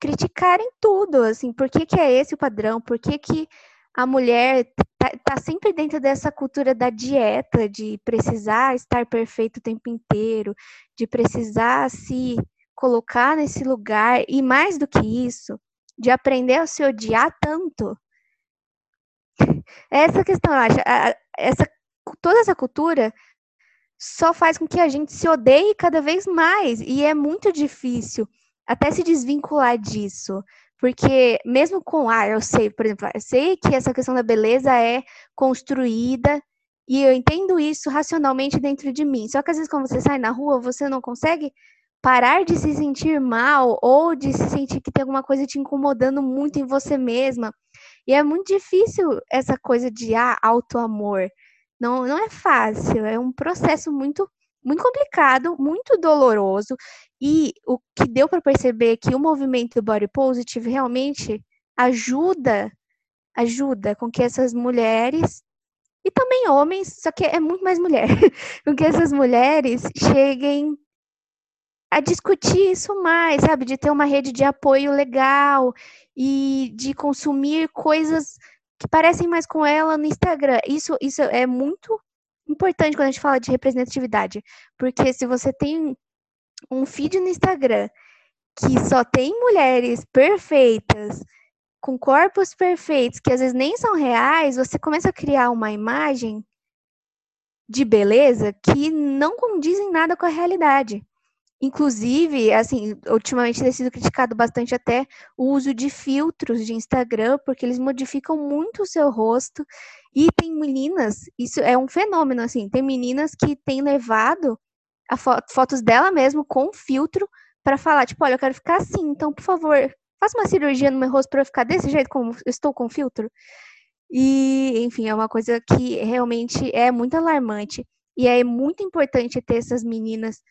criticarem tudo, assim, por que, que é esse o padrão, por que, que a mulher tá, tá, sempre dentro dessa cultura da dieta, de precisar estar perfeito o tempo inteiro, de precisar se colocar nesse lugar, e mais do que isso, de aprender a se odiar tanto. Essa questão, eu acho, essa, toda essa cultura só faz com que a gente se odeie cada vez mais, e é muito difícil até se desvincular disso, porque mesmo com, ah, eu sei, por exemplo, eu sei que essa questão da beleza é construída e eu entendo isso racionalmente dentro de mim. Só que às vezes quando você sai na rua, você não consegue parar de se sentir mal ou de se sentir que tem alguma coisa te incomodando muito em você mesma. E é muito difícil essa coisa de ah, auto-amor. Não, não é fácil, é um processo muito muito complicado, muito doloroso, e o que deu para perceber que o movimento body positive realmente ajuda, ajuda com que essas mulheres e também homens, só que é muito mais mulher, com que essas mulheres cheguem a discutir isso mais, sabe, de ter uma rede de apoio legal e de consumir coisas que parecem mais com ela no Instagram. Isso, isso é muito importante quando a gente fala de representatividade, porque se você tem um feed no Instagram que só tem mulheres perfeitas, com corpos perfeitos, que às vezes nem são reais, você começa a criar uma imagem de beleza que não condiz em nada com a realidade. Inclusive, assim, ultimamente tem sido criticado bastante até o uso de filtros de Instagram, porque eles modificam muito o seu rosto. E tem meninas, isso é um fenômeno, assim, tem meninas que têm levado a fo fotos dela mesmo com filtro para falar, tipo, olha, eu quero ficar assim, então, por favor, faça uma cirurgia no meu rosto para eu ficar desse jeito como eu estou com filtro. E, enfim, é uma coisa que realmente é muito alarmante. E é muito importante ter essas meninas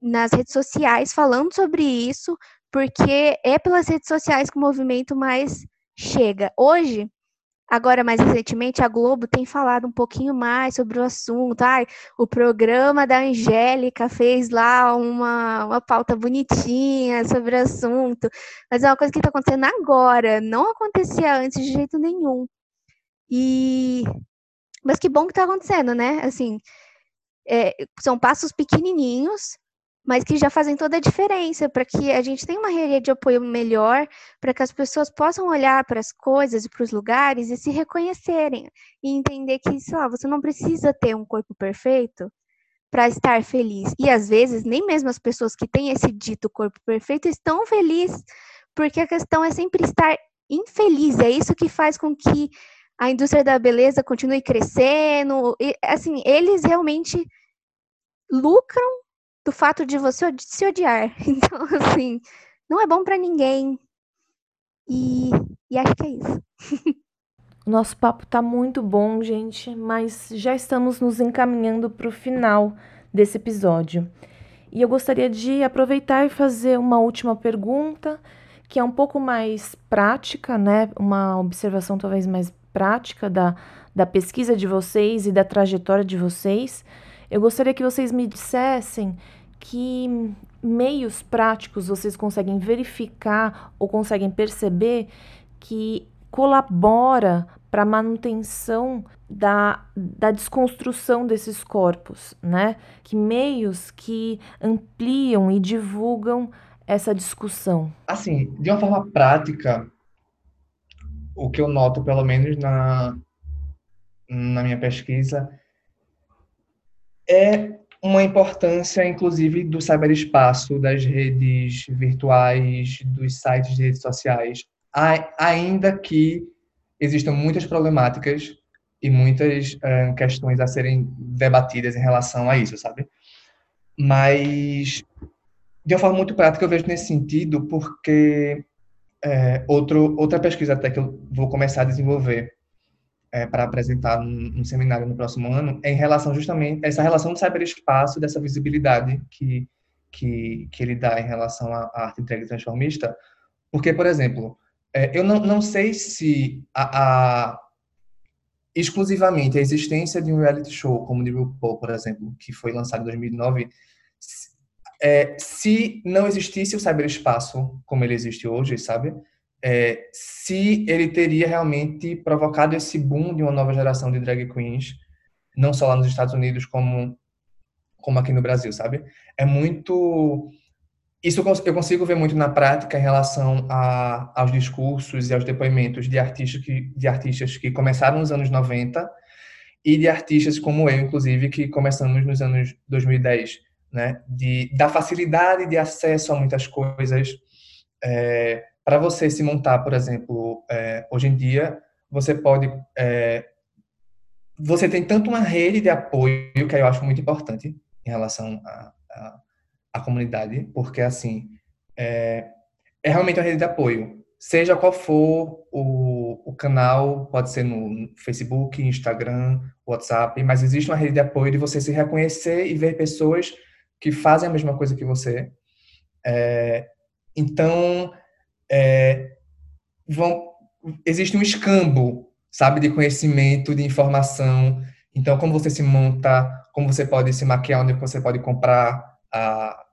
nas redes sociais falando sobre isso, porque é pelas redes sociais que o movimento mais chega. Hoje, agora mais recentemente, a Globo tem falado um pouquinho mais sobre o assunto. Ai, o programa da Angélica fez lá uma, uma pauta bonitinha sobre o assunto, mas é uma coisa que está acontecendo agora, não acontecia antes de jeito nenhum. E mas que bom que está acontecendo, né? Assim, é, são passos pequenininhos, mas que já fazem toda a diferença para que a gente tenha uma rede de apoio melhor, para que as pessoas possam olhar para as coisas e para os lugares e se reconhecerem e entender que, sei lá, você não precisa ter um corpo perfeito para estar feliz. E às vezes, nem mesmo as pessoas que têm esse dito corpo perfeito estão felizes, porque a questão é sempre estar infeliz. É isso que faz com que a indústria da beleza continue crescendo. E, assim, eles realmente lucram do fato de você se odiar. Então, assim, não é bom para ninguém. E, e acho que é isso. Nosso papo tá muito bom, gente, mas já estamos nos encaminhando para o final desse episódio. E eu gostaria de aproveitar e fazer uma última pergunta, que é um pouco mais prática, né? Uma observação talvez mais prática da, da pesquisa de vocês e da trajetória de vocês. Eu gostaria que vocês me dissessem que meios práticos vocês conseguem verificar ou conseguem perceber que colabora para a manutenção da, da desconstrução desses corpos, né? Que meios que ampliam e divulgam essa discussão? Assim, de uma forma prática, o que eu noto, pelo menos na, na minha pesquisa, é uma importância, inclusive, do cyberespaço, das redes virtuais, dos sites de redes sociais, ainda que existam muitas problemáticas e muitas uh, questões a serem debatidas em relação a isso, sabe? Mas, de uma forma muito prática, eu vejo nesse sentido, porque é, outro, outra pesquisa até que eu vou começar a desenvolver é, para apresentar num, seminário no próximo ano é em relação justamente essa relação do cyberespaço, dessa visibilidade que, que, que ele dá em relação à, à arte entrega transformista, porque, por exemplo, é, eu não, não sei se a, a, exclusivamente a existência de um reality show como o de RuPaul, por exemplo, que foi lançado em 2009, é, se não existisse o cyberespaço como ele existe hoje, sabe? É, se ele teria realmente provocado esse boom de uma nova geração de drag queens, não só lá nos Estados Unidos, como, como aqui no Brasil, sabe? É muito. Isso eu consigo ver muito na prática em relação a, aos discursos e aos depoimentos de artistas, que, de artistas que começaram nos anos 90 e de artistas como eu, inclusive, que começamos nos anos 2010, né? De, da facilidade de acesso a muitas coisas, é, para você se montar, por exemplo, é, hoje em dia, você pode. É, você tem tanto uma rede de apoio, que eu acho muito importante em relação à comunidade, porque, assim, é, é, realmente uma rede de apoio. Seja qual for o, o canal, pode ser no Facebook, Instagram, WhatsApp, mas existe uma rede de apoio de você se reconhecer e ver pessoas que fazem a mesma coisa que você. É, então, é, vão, existe um escambo, sabe, de conhecimento, de informação. Então, como você se monta, como você pode se maquiar, onde você pode comprar a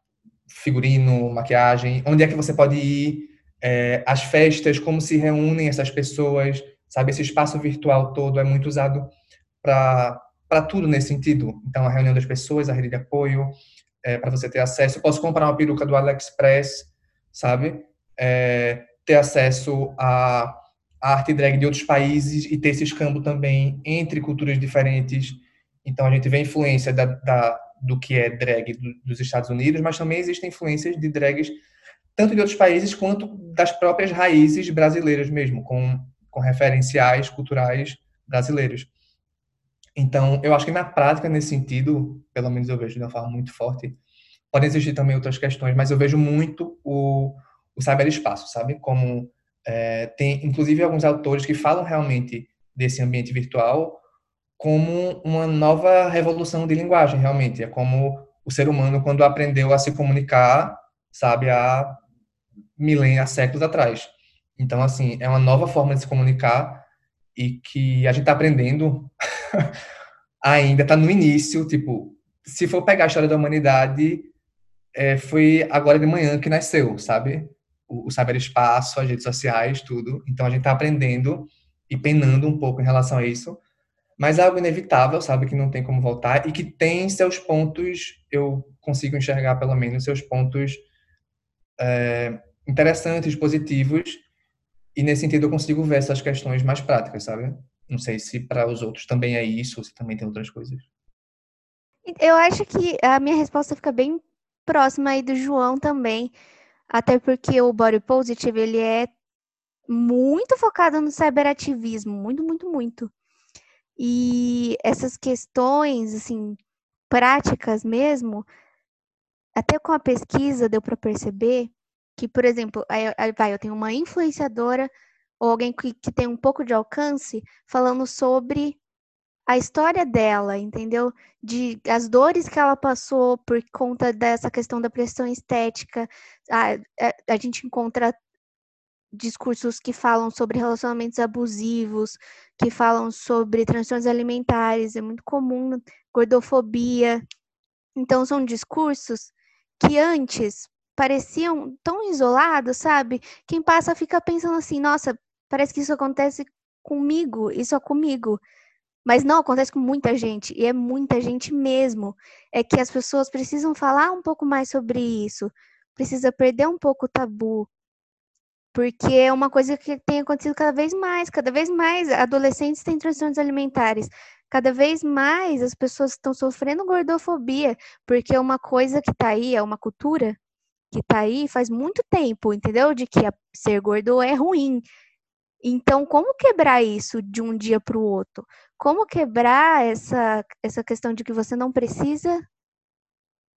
figurino, maquiagem, onde é que você pode ir, é, as festas, como se reúnem essas pessoas, sabe, esse espaço virtual todo é muito usado para para tudo nesse sentido. Então, a reunião das pessoas, a rede de apoio, é, para você ter acesso. Eu posso comprar uma peruca do AliExpress, sabe? É, ter acesso à, arte drag de outros países e ter esse escambo também entre culturas diferentes. Então, a gente vê a influência da, da, do que é drag dos Estados Unidos, mas também existem influências de drags tanto de outros países quanto das próprias raízes brasileiras mesmo, com, com referenciais culturais brasileiros. Então, eu acho que na prática, nesse sentido, pelo menos eu vejo de uma forma muito forte, podem existir também outras questões, mas eu vejo muito o, o cyberespaço, sabe? Como é, tem, inclusive, alguns autores que falam realmente desse ambiente virtual como uma nova revolução de linguagem, realmente. É como o ser humano, quando aprendeu a se comunicar, sabe, há milênios, séculos atrás. Então, assim, é uma nova forma de se comunicar e que a gente está aprendendo ainda, está no início, tipo, se for pegar a história da humanidade, é, foi agora de manhã que nasceu, sabe? O, o cyberespaço, as redes sociais, tudo. Então, a gente está aprendendo e penando um pouco em relação a isso, mas é algo inevitável, sabe, que não tem como voltar e que tem seus pontos, eu consigo enxergar pelo menos seus pontos é, interessantes, positivos, e nesse sentido eu consigo ver essas questões mais práticas, sabe? Não sei se para os outros também é isso, ou se também tem outras coisas. Eu acho que a minha resposta fica bem próxima aí do João também, até porque o body positive ele é muito focado no cyberativismo, muito, muito, muito. E essas questões, assim, práticas mesmo, até com a pesquisa deu para perceber que, por exemplo, vai, eu tenho uma influenciadora ou alguém que, que tem um pouco de alcance falando sobre a história dela, entendeu? De as dores que ela passou por conta dessa questão da pressão estética. A, a, a gente encontra discursos que falam sobre relacionamentos abusivos, que falam sobre transtornos alimentares, é muito comum, gordofobia. Então, são discursos que antes pareciam tão isolados, sabe? Quem passa fica pensando assim: nossa, parece que isso acontece comigo, isso é comigo. Mas não, acontece com muita gente, e é muita gente mesmo. É que as pessoas precisam falar um pouco mais sobre isso, precisa perder um pouco o tabu, porque é uma coisa que tem acontecido cada vez mais, cada vez mais adolescentes têm transtornos alimentares, cada vez mais as pessoas estão sofrendo gordofobia, porque é uma coisa que está aí, é uma cultura que está aí faz muito tempo, entendeu? De que ser gordo é ruim. Então, como quebrar isso de um dia para o outro? Como quebrar essa, essa questão de que você não precisa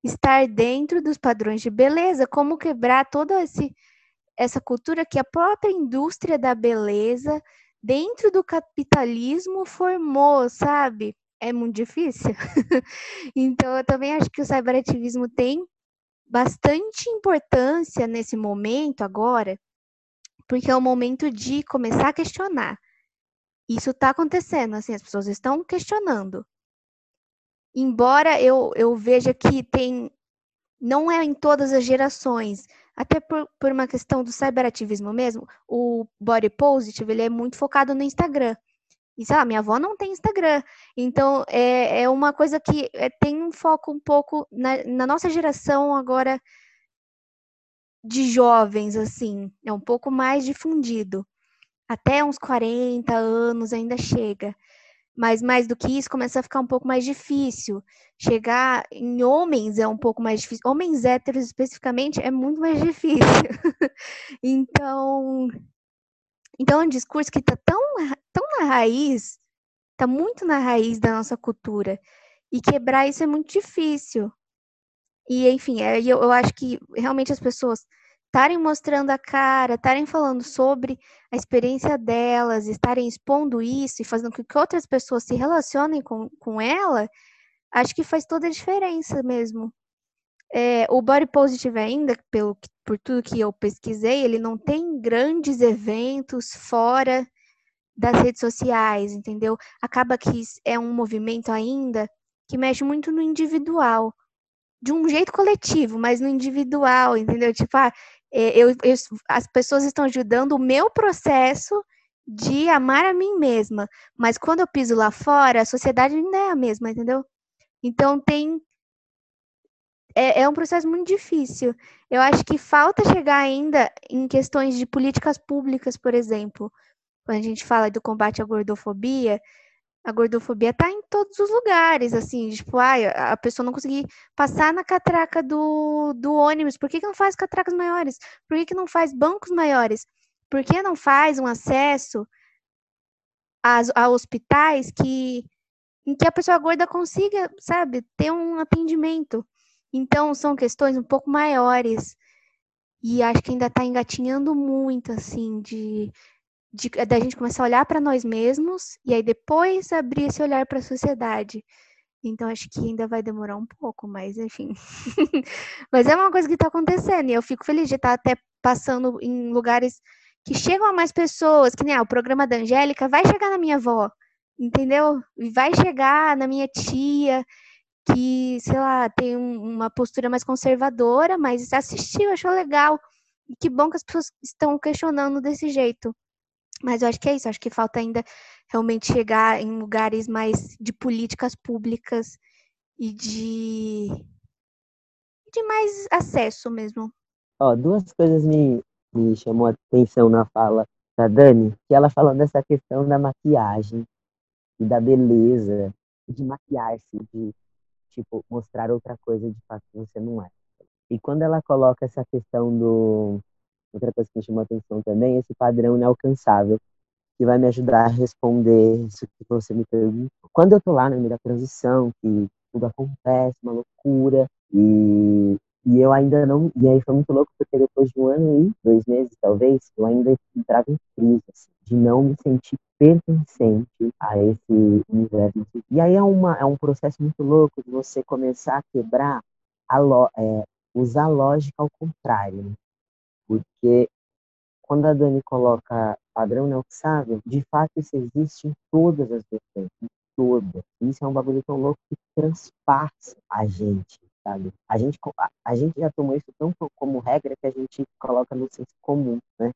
estar dentro dos padrões de beleza? Como quebrar todo esse essa cultura que a própria indústria da beleza, dentro do capitalismo, formou, sabe? É muito difícil. então, eu também acho que o cyberativismo tem bastante importância nesse momento agora, porque é o momento de começar a questionar. Isso está acontecendo, assim, as pessoas estão questionando. Embora eu, eu veja que tem, não é em todas as gerações, até por, por uma questão do cyberativismo mesmo, o body positive, ele é muito focado no Instagram. E, sei lá, minha avó não tem Instagram. Então, é, é uma coisa que é, tem um foco um pouco na, na nossa geração agora de jovens, assim, é um pouco mais difundido. Até uns 40 anos ainda chega. Mas mais do que isso, começa a ficar um pouco mais difícil. Chegar em homens é um pouco mais difícil. Homens héteros, especificamente, é muito mais difícil. então, então, é um discurso que está tão, tão na raiz, está muito na raiz da nossa cultura. E quebrar isso é muito difícil. E, enfim, é, eu, eu acho que realmente as pessoas estarem mostrando a cara, estarem falando sobre a experiência delas, estarem expondo isso e fazendo com que outras pessoas se relacionem com, com ela, acho que faz toda a diferença mesmo. É, o Body Positive ainda, pelo, por tudo que eu pesquisei, ele não tem grandes eventos fora das redes sociais, entendeu? Acaba que é um movimento ainda que mexe muito no individual, de um jeito coletivo, mas no individual, entendeu? Tipo, ah, eu, eu, as pessoas estão ajudando o meu processo de amar a mim mesma. Mas quando eu piso lá fora, a sociedade ainda é a mesma, entendeu? Então tem. É, é um processo muito difícil. Eu acho que falta chegar ainda em questões de políticas públicas, por exemplo. Quando a gente fala do combate à gordofobia, a gordofobia tá em todos os lugares, assim, tipo, ai, a pessoa não conseguir passar na catraca do, do ônibus, por que, que não faz catracas maiores? Por que, que não faz bancos maiores? Por que não faz um acesso às, a hospitais que em que a pessoa gorda consiga, sabe, ter um atendimento? Então, são questões um pouco maiores. E acho que ainda está engatinhando muito, assim, de, de da gente começar a olhar para nós mesmos e aí depois abrir esse olhar para a sociedade. Então, acho que ainda vai demorar um pouco, mas enfim. mas é uma coisa que está acontecendo e eu fico feliz de estar tá até passando em lugares que chegam a mais pessoas, que nem ah, o programa da Angélica vai chegar na minha avó, entendeu? Vai chegar na minha tia, que, sei lá, tem uma postura mais conservadora, mas assistiu, achou legal. E que bom que as pessoas estão questionando desse jeito. Mas eu acho que é isso, acho que falta ainda realmente chegar em lugares mais de políticas públicas e de de mais acesso mesmo. Ó, duas coisas me, me chamou a atenção na fala da Dani, que ela falou dessa questão da maquiagem e da beleza, de maquiar-se, de tipo, mostrar outra coisa de fato que você não é. E quando ela coloca essa questão do. Outra coisa que me chamou a atenção também, esse padrão inalcançável, que vai me ajudar a responder isso que você me perguntou. Quando eu tô lá no meio da transição, que tudo acontece, uma loucura, e e eu ainda não. E aí foi muito louco, porque depois de um ano e dois meses, talvez, eu ainda entrava em crise, assim, de não me sentir pertencente a esse universo. E aí é, uma, é um processo muito louco de você começar a quebrar, a lo, é, usar a lógica ao contrário. Porque quando a Dani coloca padrão neoxável, de fato isso existe em todas as vertentes, todas. Isso é um bagulho tão louco que transpassa a gente sabe? A gente, a, a gente já tomou isso tão como regra que a gente coloca no senso comum, né?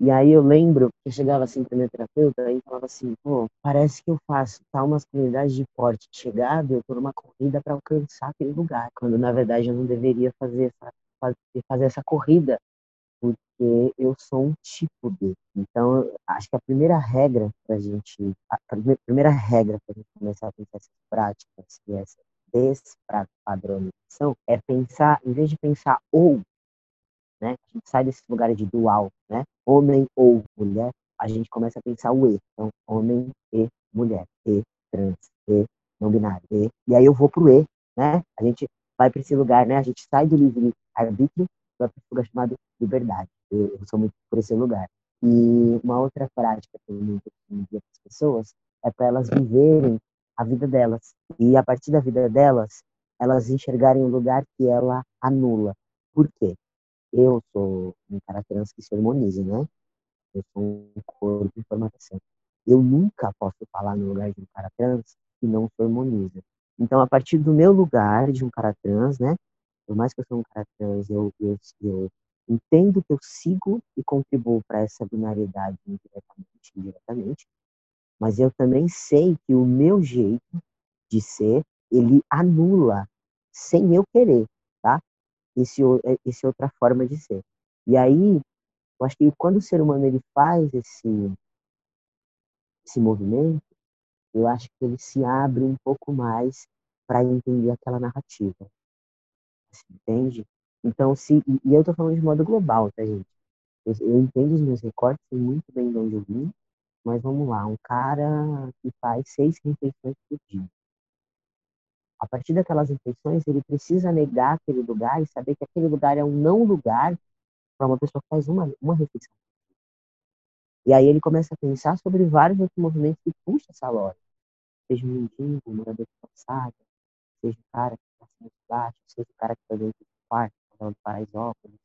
E aí eu lembro que eu chegava assim para minha terapeuta e falava assim, pô, parece que eu faço tal masculinidade de porte chegada, eu tô numa corrida para alcançar aquele lugar, quando na verdade eu não deveria fazer essa, fazer essa corrida, porque eu sou um tipo de. Então, acho que a primeira regra para a gente, a primeira regra para a gente começar a pensar essas práticas e essa despadronização é pensar, em vez de pensar ou, né, a gente sai desse lugar de dual, né, homem ou mulher, a gente começa a pensar o E. Então, homem e mulher, e trans, e não binário, e. E aí eu vou pro E, né? A gente vai para esse lugar, né? A gente sai do livre arbítrio para esse lugar chamado liberdade. Eu, sou muito por esse lugar. E uma outra prática que eu muito para as pessoas é para elas viverem a vida delas. E a partir da vida delas, elas enxergarem o lugar que ela anula. Por quê? Eu sou um cara trans que se harmoniza, né? Eu sou um corpo de formação. Eu nunca posso falar no lugar de um cara trans que não se harmoniza. Então, a partir do meu lugar de um cara trans, né? Por mais que eu sou um cara trans, eu, eu, eu entendo que eu sigo e contribuo para essa binariedade indiretamente, indiretamente, mas eu também sei que o meu jeito de ser, ele anula, sem eu querer, tá? Esse, é, esse outra forma de ser. E aí, eu acho que quando o ser humano ele faz esse, esse movimento, eu acho que ele se abre um pouco mais para entender aquela narrativa. Entende? Então, se. E eu tô falando de modo global, tá, gente? Eu, eu entendo os meus recortes, sei muito bem de onde eu vim, mas vamos lá, um cara que faz seis refeições por dia. A partir daquelas refeições, ele precisa negar aquele lugar e saber que aquele lugar é um não lugar para uma pessoa que faz uma, uma refeição. E aí ele começa a pensar sobre vários outros movimentos que puxam essa lógica. Seja um mendigo, um morador de calçada, seja o cara que acima de baixo, seja o cara que está dentro do Paraisópolis.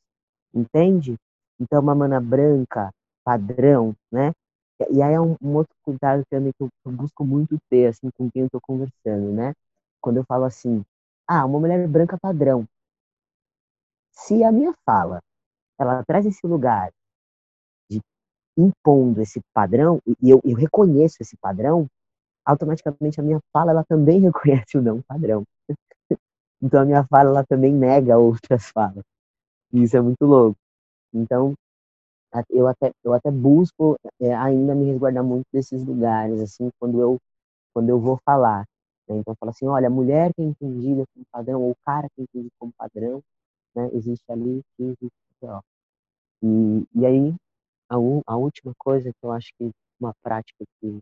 Entende? Então, uma mana branca, padrão, né? E aí é um, um outro cuidado também que eu, eu, busco muito ter, assim, com quem eu tô conversando, né? Quando eu falo assim, ah, uma mulher branca padrão. Se a minha fala, ela traz esse lugar de impondo esse padrão, e eu, eu reconheço esse padrão, automaticamente a minha fala, ela também reconhece o não padrão. Então a minha fala, ela também nega outras falas. E isso é muito louco. Então, eu até, eu até busco é, ainda me resguardar muito desses lugares, assim, quando eu quando eu vou falar. Né? Então, fala assim, olha, a mulher que é entendida como padrão, ou o cara que é entendido como padrão, né? existe ali, existe ó. E, e aí, a, a última coisa que eu acho que uma prática que,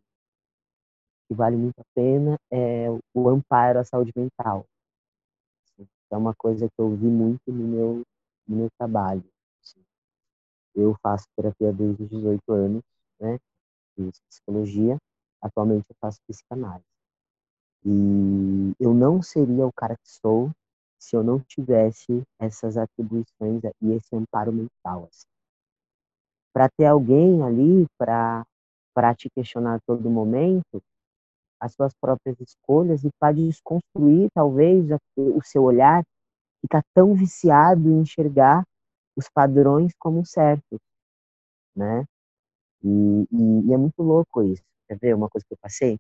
que vale muito a pena é o amparo à saúde mental. É uma coisa que eu vi muito no meu, no meu trabalho. Assim. Eu faço terapia desde os 18 anos, né? Fiz psicologia. Atualmente eu faço psicanálise. E eu não seria o cara que sou se eu não tivesse essas atribuições e esse amparo mental. Assim. Para ter alguém ali para te questionar a todo momento as suas próprias escolhas e para desconstruir talvez o seu olhar que está tão viciado em enxergar os padrões como certos, né? E, e, e, é muito louco isso. Quer ver uma coisa que eu passei?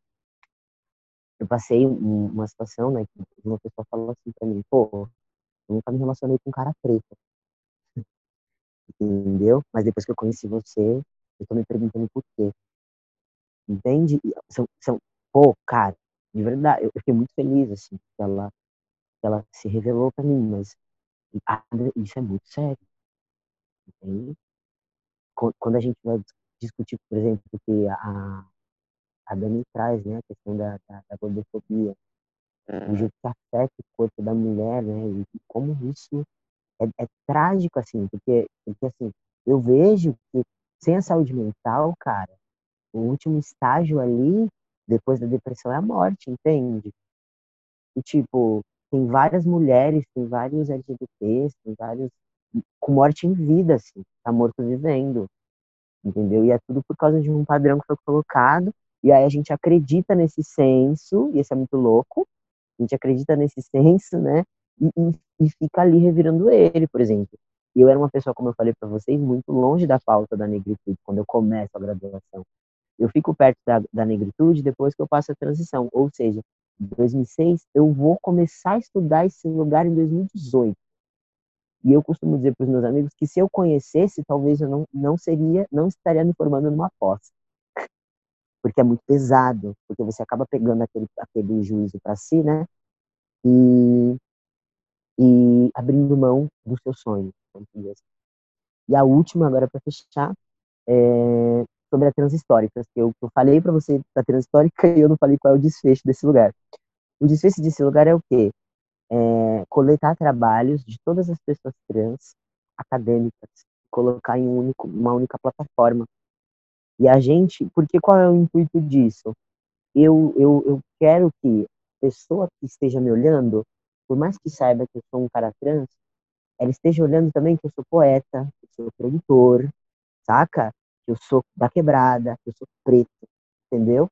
Eu passei uma situação, né, que uma pessoa falou assim para mim, pô, eu nunca me relacionei com um cara preto. Entendeu? Mas depois que eu conheci você, eu tô me perguntando por quê. Entende? São, são, pô, cara, de verdade, eu fiquei muito feliz, assim, que ela, que ela se revelou para mim, mas isso é muito sério. Entende? Quando a gente vai discutir, por exemplo, que a, a Dani traz, né, a questão da, da, da gordofobia, o jeito que afeta o corpo da mulher, né, e como isso é, é trágico, assim, porque, porque, assim, eu vejo que sem a saúde mental, cara, o último estágio ali, depois da depressão, é a morte, entende? E, tipo, tem várias mulheres, tem vários LGBTs, tem vários com morte em vida, assim, tá morto vivendo, entendeu? E é tudo por causa de um padrão que foi colocado, e aí a gente acredita nesse senso, e esse é muito louco, a gente acredita nesse senso, né? E, e, e fica ali revirando ele, por exemplo. Eu era uma pessoa, como eu falei para vocês, muito longe da pauta da negritude quando eu começo a graduação. Eu fico perto da, da negritude depois que eu passo a transição, ou seja, em 2006 eu vou começar a estudar esse lugar em 2018. E eu costumo dizer para os meus amigos que se eu conhecesse, talvez eu não, não seria, não estaria me formando numa pós. Porque é muito pesado, porque você acaba pegando aquele, aquele juízo para si, né? E, e abrindo mão do seu sonho. E a última, agora para fechar, é sobre a transhistórica. Eu, eu falei para você da transhistórica e eu não falei qual é o desfecho desse lugar. O desfecho desse lugar é o quê? é, coletar trabalhos de todas as pessoas trans acadêmicas, colocar em um único, uma única plataforma. E a gente, porque qual é o intuito disso? Eu, eu, eu quero que a pessoa que esteja me olhando, por mais que saiba que eu sou um cara trans, ela esteja olhando também que eu sou poeta, que eu sou produtor, saca? Que eu sou da quebrada, que eu sou preto, entendeu?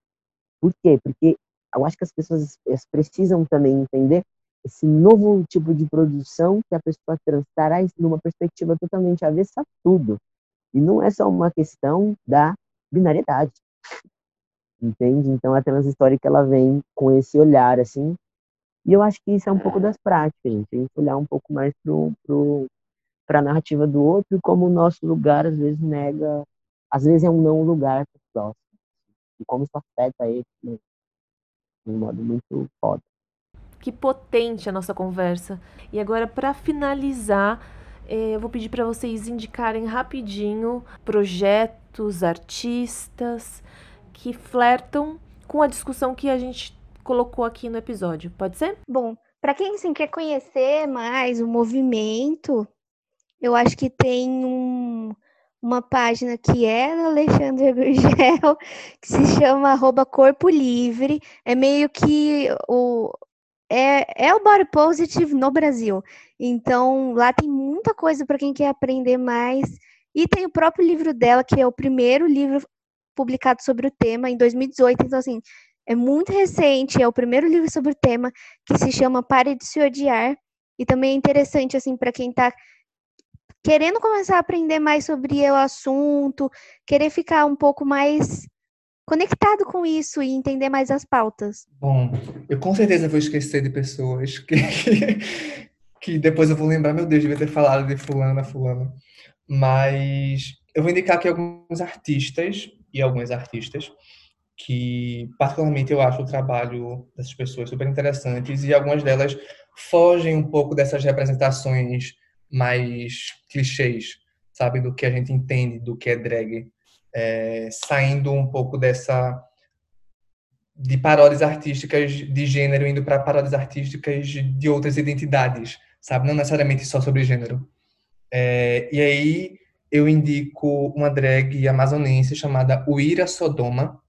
Por quê? Porque eu acho que as pessoas precisam também entender esse novo tipo de produção que a pessoa traz numa perspectiva totalmente avessa a tudo. E não é só uma questão da binariedade. Entende? Então a transhistórica ela vem com esse olhar assim. E eu acho que isso é um pouco das práticas, gente. A gente olhar um pouco mais pro, pro, para a narrativa do outro e como o nosso lugar às vezes nega, às vezes é um não lugar para o próximo. E como isso afeta ele né? de um modo muito foda. Que potente a nossa conversa. E agora, para finalizar, eh, eu vou pedir para vocês indicarem rapidinho projetos, artistas que flertam com a discussão que a gente colocou aqui no episódio. Pode ser? Bom, para quem assim, quer conhecer mais o movimento, eu acho que tem um, uma página que é da Alexandra Gurgel, que se chama arroba Corpo Livre. É meio que o, é, é o Body Positive no Brasil. Então, lá tem muita coisa para quem quer aprender mais. E tem o próprio livro dela, que é o primeiro livro publicado sobre o tema em 2018. Então, assim, é muito recente, é o primeiro livro sobre o tema, que se chama Pare de se odiar. E também é interessante, assim, para quem está querendo começar a aprender mais sobre o assunto, querer ficar um pouco mais conectado com isso e entender mais as pautas? Bom, eu com certeza vou esquecer de pessoas que, que depois eu vou lembrar, meu Deus, devia ter falado de fulana, fulano. Mas eu vou indicar aqui alguns artistas e algumas artistas que particularmente eu acho o trabalho dessas pessoas super interessantes e algumas delas fogem um pouco dessas representações mais clichês, sabe, do que a gente entende do que é drag, é, saindo um pouco dessa de paródias artísticas de gênero indo para paródias artísticas de outras identidades, sabe, não necessariamente só sobre gênero. É, e aí eu indico uma drag amazonense chamada Uira Sodoma.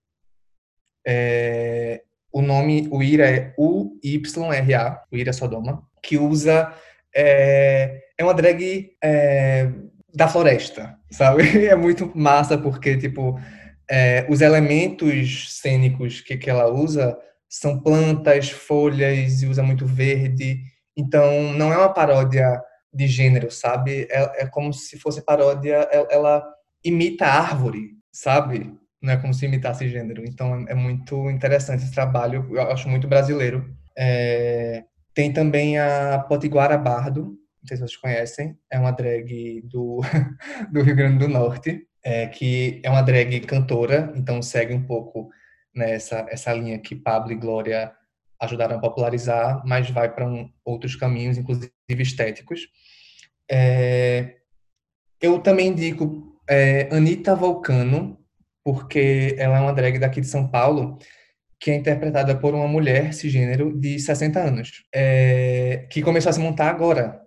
É, o nome Uira é U-Y-R-A, Uira Sodoma, que usa. É, é uma drag é, da floresta, sabe? É muito massa porque, tipo, é, os elementos cênicos que, que ela usa são plantas, folhas, e usa muito verde. Então, não é uma paródia de gênero, sabe? É, é como se fosse paródia, ela, é, ela imita árvore, sabe? Não é como se imitasse gênero. Então é, é muito interessante esse trabalho, eu acho muito brasileiro. É, tem também a Potiguara Bardo, sei se vocês conhecem, é uma drag do, do Rio Grande do Norte, é, que é uma drag cantora, então segue um pouco nessa essa linha que Pablo e Glória ajudaram a popularizar, mas vai para um, outros caminhos, inclusive estéticos. É, eu também indico é, Anitta Volcano, porque ela é uma drag daqui de São Paulo, que é interpretada por uma mulher cisgênero de 60 anos, é, que começou a se montar agora,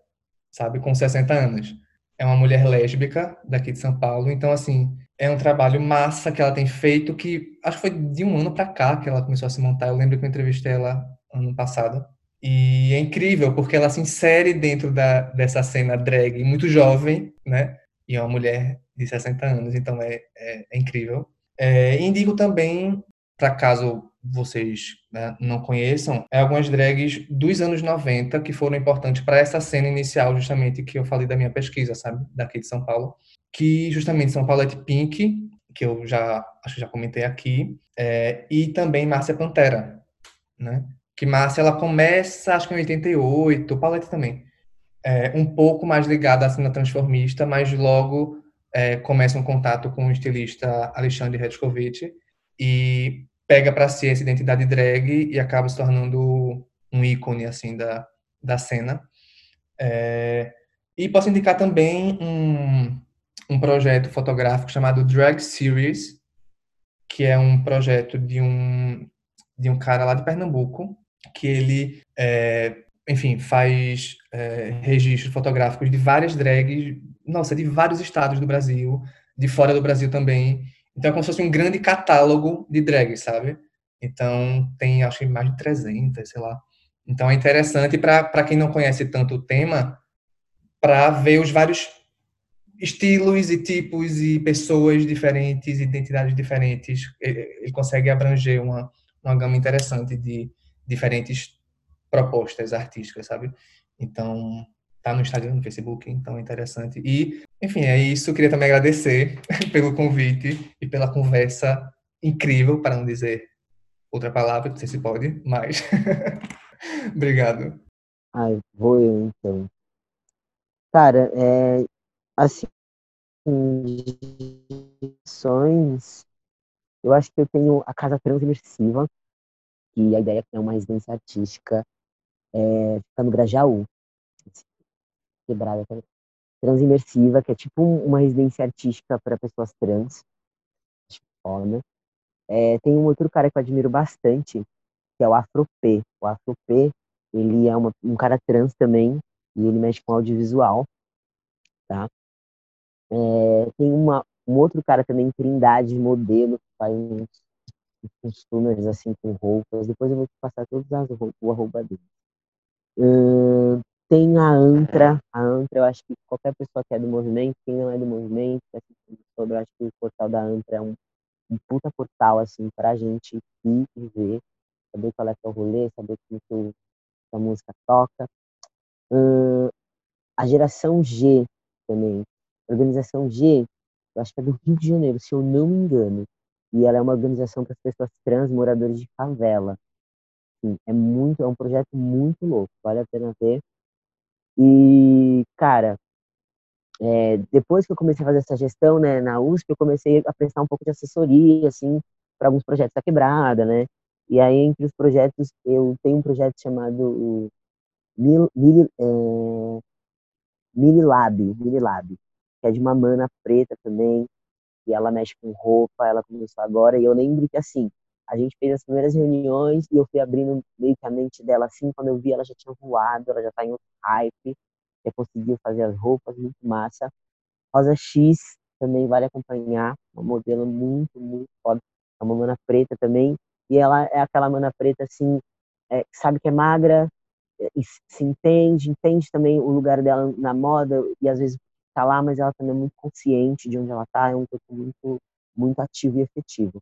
sabe, com 60 anos. É uma mulher lésbica daqui de São Paulo, então, assim, é um trabalho massa que ela tem feito, que acho que foi de um ano para cá que ela começou a se montar. Eu lembro que eu entrevistei ela ano passado. E é incrível, porque ela se insere dentro da, dessa cena drag muito jovem, né? E é uma mulher de 60 anos, então é, é, é incrível. É, indico também, para caso vocês né, não conheçam, é algumas drags dos anos 90 que foram importantes para essa cena inicial, justamente, que eu falei da minha pesquisa, sabe? Daqui de São Paulo. Que justamente são Paulette Pink, que eu já acho que já comentei aqui, é, e também Márcia Pantera, né? que Márcia ela começa, acho que em 88, Paulette também, é, um pouco mais ligada à cena transformista, mas logo é, começa um contato com o estilista Alexandre Redkovich e pega para si essa identidade drag e acaba se tornando um ícone assim da, da cena. É, e posso indicar também um, um projeto fotográfico chamado Drag Series, que é um projeto de um, de um cara lá de Pernambuco, que ele, é, enfim, faz é, registros fotográficos de várias drags, nossa, de vários estados do Brasil, de fora do Brasil também. Então é como se fosse um grande catálogo de drags, sabe? Então tem, acho que mais de 300, sei lá. Então é interessante para quem não conhece tanto o tema, para ver os vários estilos e tipos e pessoas diferentes, identidades diferentes. Ele consegue abranger uma, uma gama interessante de, diferentes propostas artísticas, sabe? Então, tá no Instagram, no Facebook, então é interessante. E, enfim, é isso. Queria também agradecer pelo convite e pela conversa incrível, para não dizer outra palavra, não sei se pode, mas obrigado. Ai, vou eu então. Cara, é assim, sonhos, eu acho que eu tenho a casa transimersiva, que a ideia é uma residência artística é, fica no Grajaú, quebrada, transimersiva, que é tipo uma residência artística para pessoas trans, forma. É, tem um outro cara que eu admiro bastante, que é o Afropê. O Afropê, ele é uma, um cara trans também, e ele mexe com audiovisual, tá? É, tem uma, um outro cara também, Trindade, modelo, que faz uns costumers assim com roupas. Depois eu vou te passar todas as roupas, o arroba dele. Uh, tem a Antra. A Antra, eu acho que qualquer pessoa que é do movimento, quem não é do movimento, que sobre, eu acho que o portal da Antra é um, um puta portal, assim, pra gente ir e ver, saber qual é que é o rolê, saber como que a música toca. Uh, a geração G também. A organização G, eu acho que é do Rio de Janeiro, se eu não me engano e ela é uma organização para as pessoas trans moradores de favela. É muito, é um projeto muito louco, vale a pena ver. E, cara, é, depois que eu comecei a fazer essa gestão, né, na USP, eu comecei a prestar um pouco de assessoria, assim, para alguns projetos da quebrada, né? E aí, entre os projetos, eu tenho um projeto chamado Mil, Mil, é, Mililab, que é de uma mana preta também, e ela mexe com roupa, ela começou agora, e eu lembro que, assim, a gente fez as primeiras reuniões e eu fui abrindo meio que a mente dela, assim, quando eu vi ela já tinha voado, ela já tá em outro hype, já conseguiu fazer as roupas, muito massa. Rosa X também vale acompanhar, uma modelo muito, muito foda, é uma mana preta também, e ela é aquela mana preta, assim, é, sabe que é magra, é, se entende, entende também o lugar dela na moda, e às vezes tá lá, mas ela também é muito consciente de onde ela tá, é um corpo muito, muito ativo e efetivo.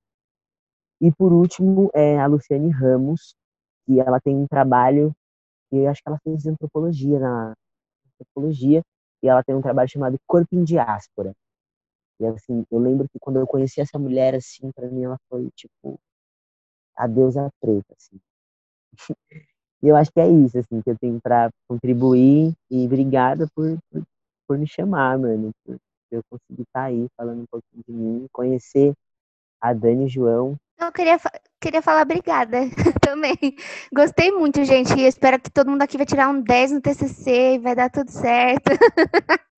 E por último, é a Luciane Ramos, que ela tem um trabalho, e acho que ela fez antropologia na antropologia, e ela tem um trabalho chamado Corpo em Diáspora. E assim, eu lembro que quando eu conheci essa mulher, assim, para mim ela foi tipo a deusa preta, assim. e eu acho que é isso, assim, que eu tenho para contribuir e obrigada por, por, por, me chamar, mano, por eu conseguir estar tá aí falando um pouquinho de mim, conhecer a Dani e o João. Eu queria, queria falar obrigada também. Gostei muito, gente, e espero que todo mundo aqui vai tirar um 10 no TCC e vai dar tudo certo.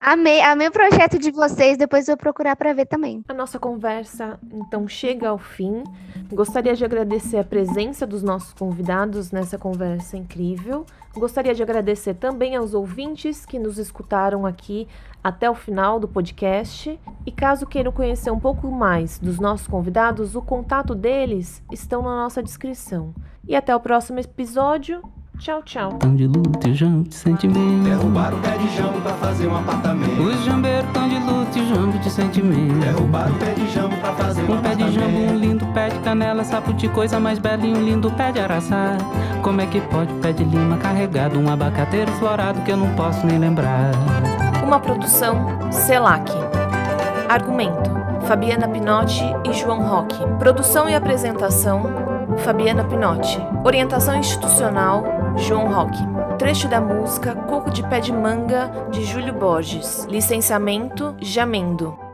Amei, amei o projeto de vocês, depois vou procurar para ver também. A nossa conversa então chega ao fim. Gostaria de agradecer a presença dos nossos convidados nessa conversa incrível. Gostaria de agradecer também aos ouvintes que nos escutaram aqui até o final do podcast. E caso queiram conhecer um pouco mais dos nossos convidados, o contato deles estão na nossa descrição. E até o próximo episódio. Tchau, tchau. Tão de luto e jambo de sentimento. Derrubaram o pé de jambo pra fazer um apartamento. Os jambeiros tão de luto e jambo de sentimento. Derrubaram o pé de jambo pra fazer um, Um pé de jambo, um apartamento. lindo pé de canela, sapo de coisa mais bela e um lindo pé de araçá. Como é que pode pé de lima carregado, um abacateiro florado que eu não posso nem lembrar. Uma produção CELAC. Argumento: Fabiana Pinotti e João Roque. Produção e apresentação: Fabiana Pinotti. Orientação institucional: João Roque. Trecho da música Coco de Pé de Manga, de Júlio Borges. Licenciamento: Jamendo.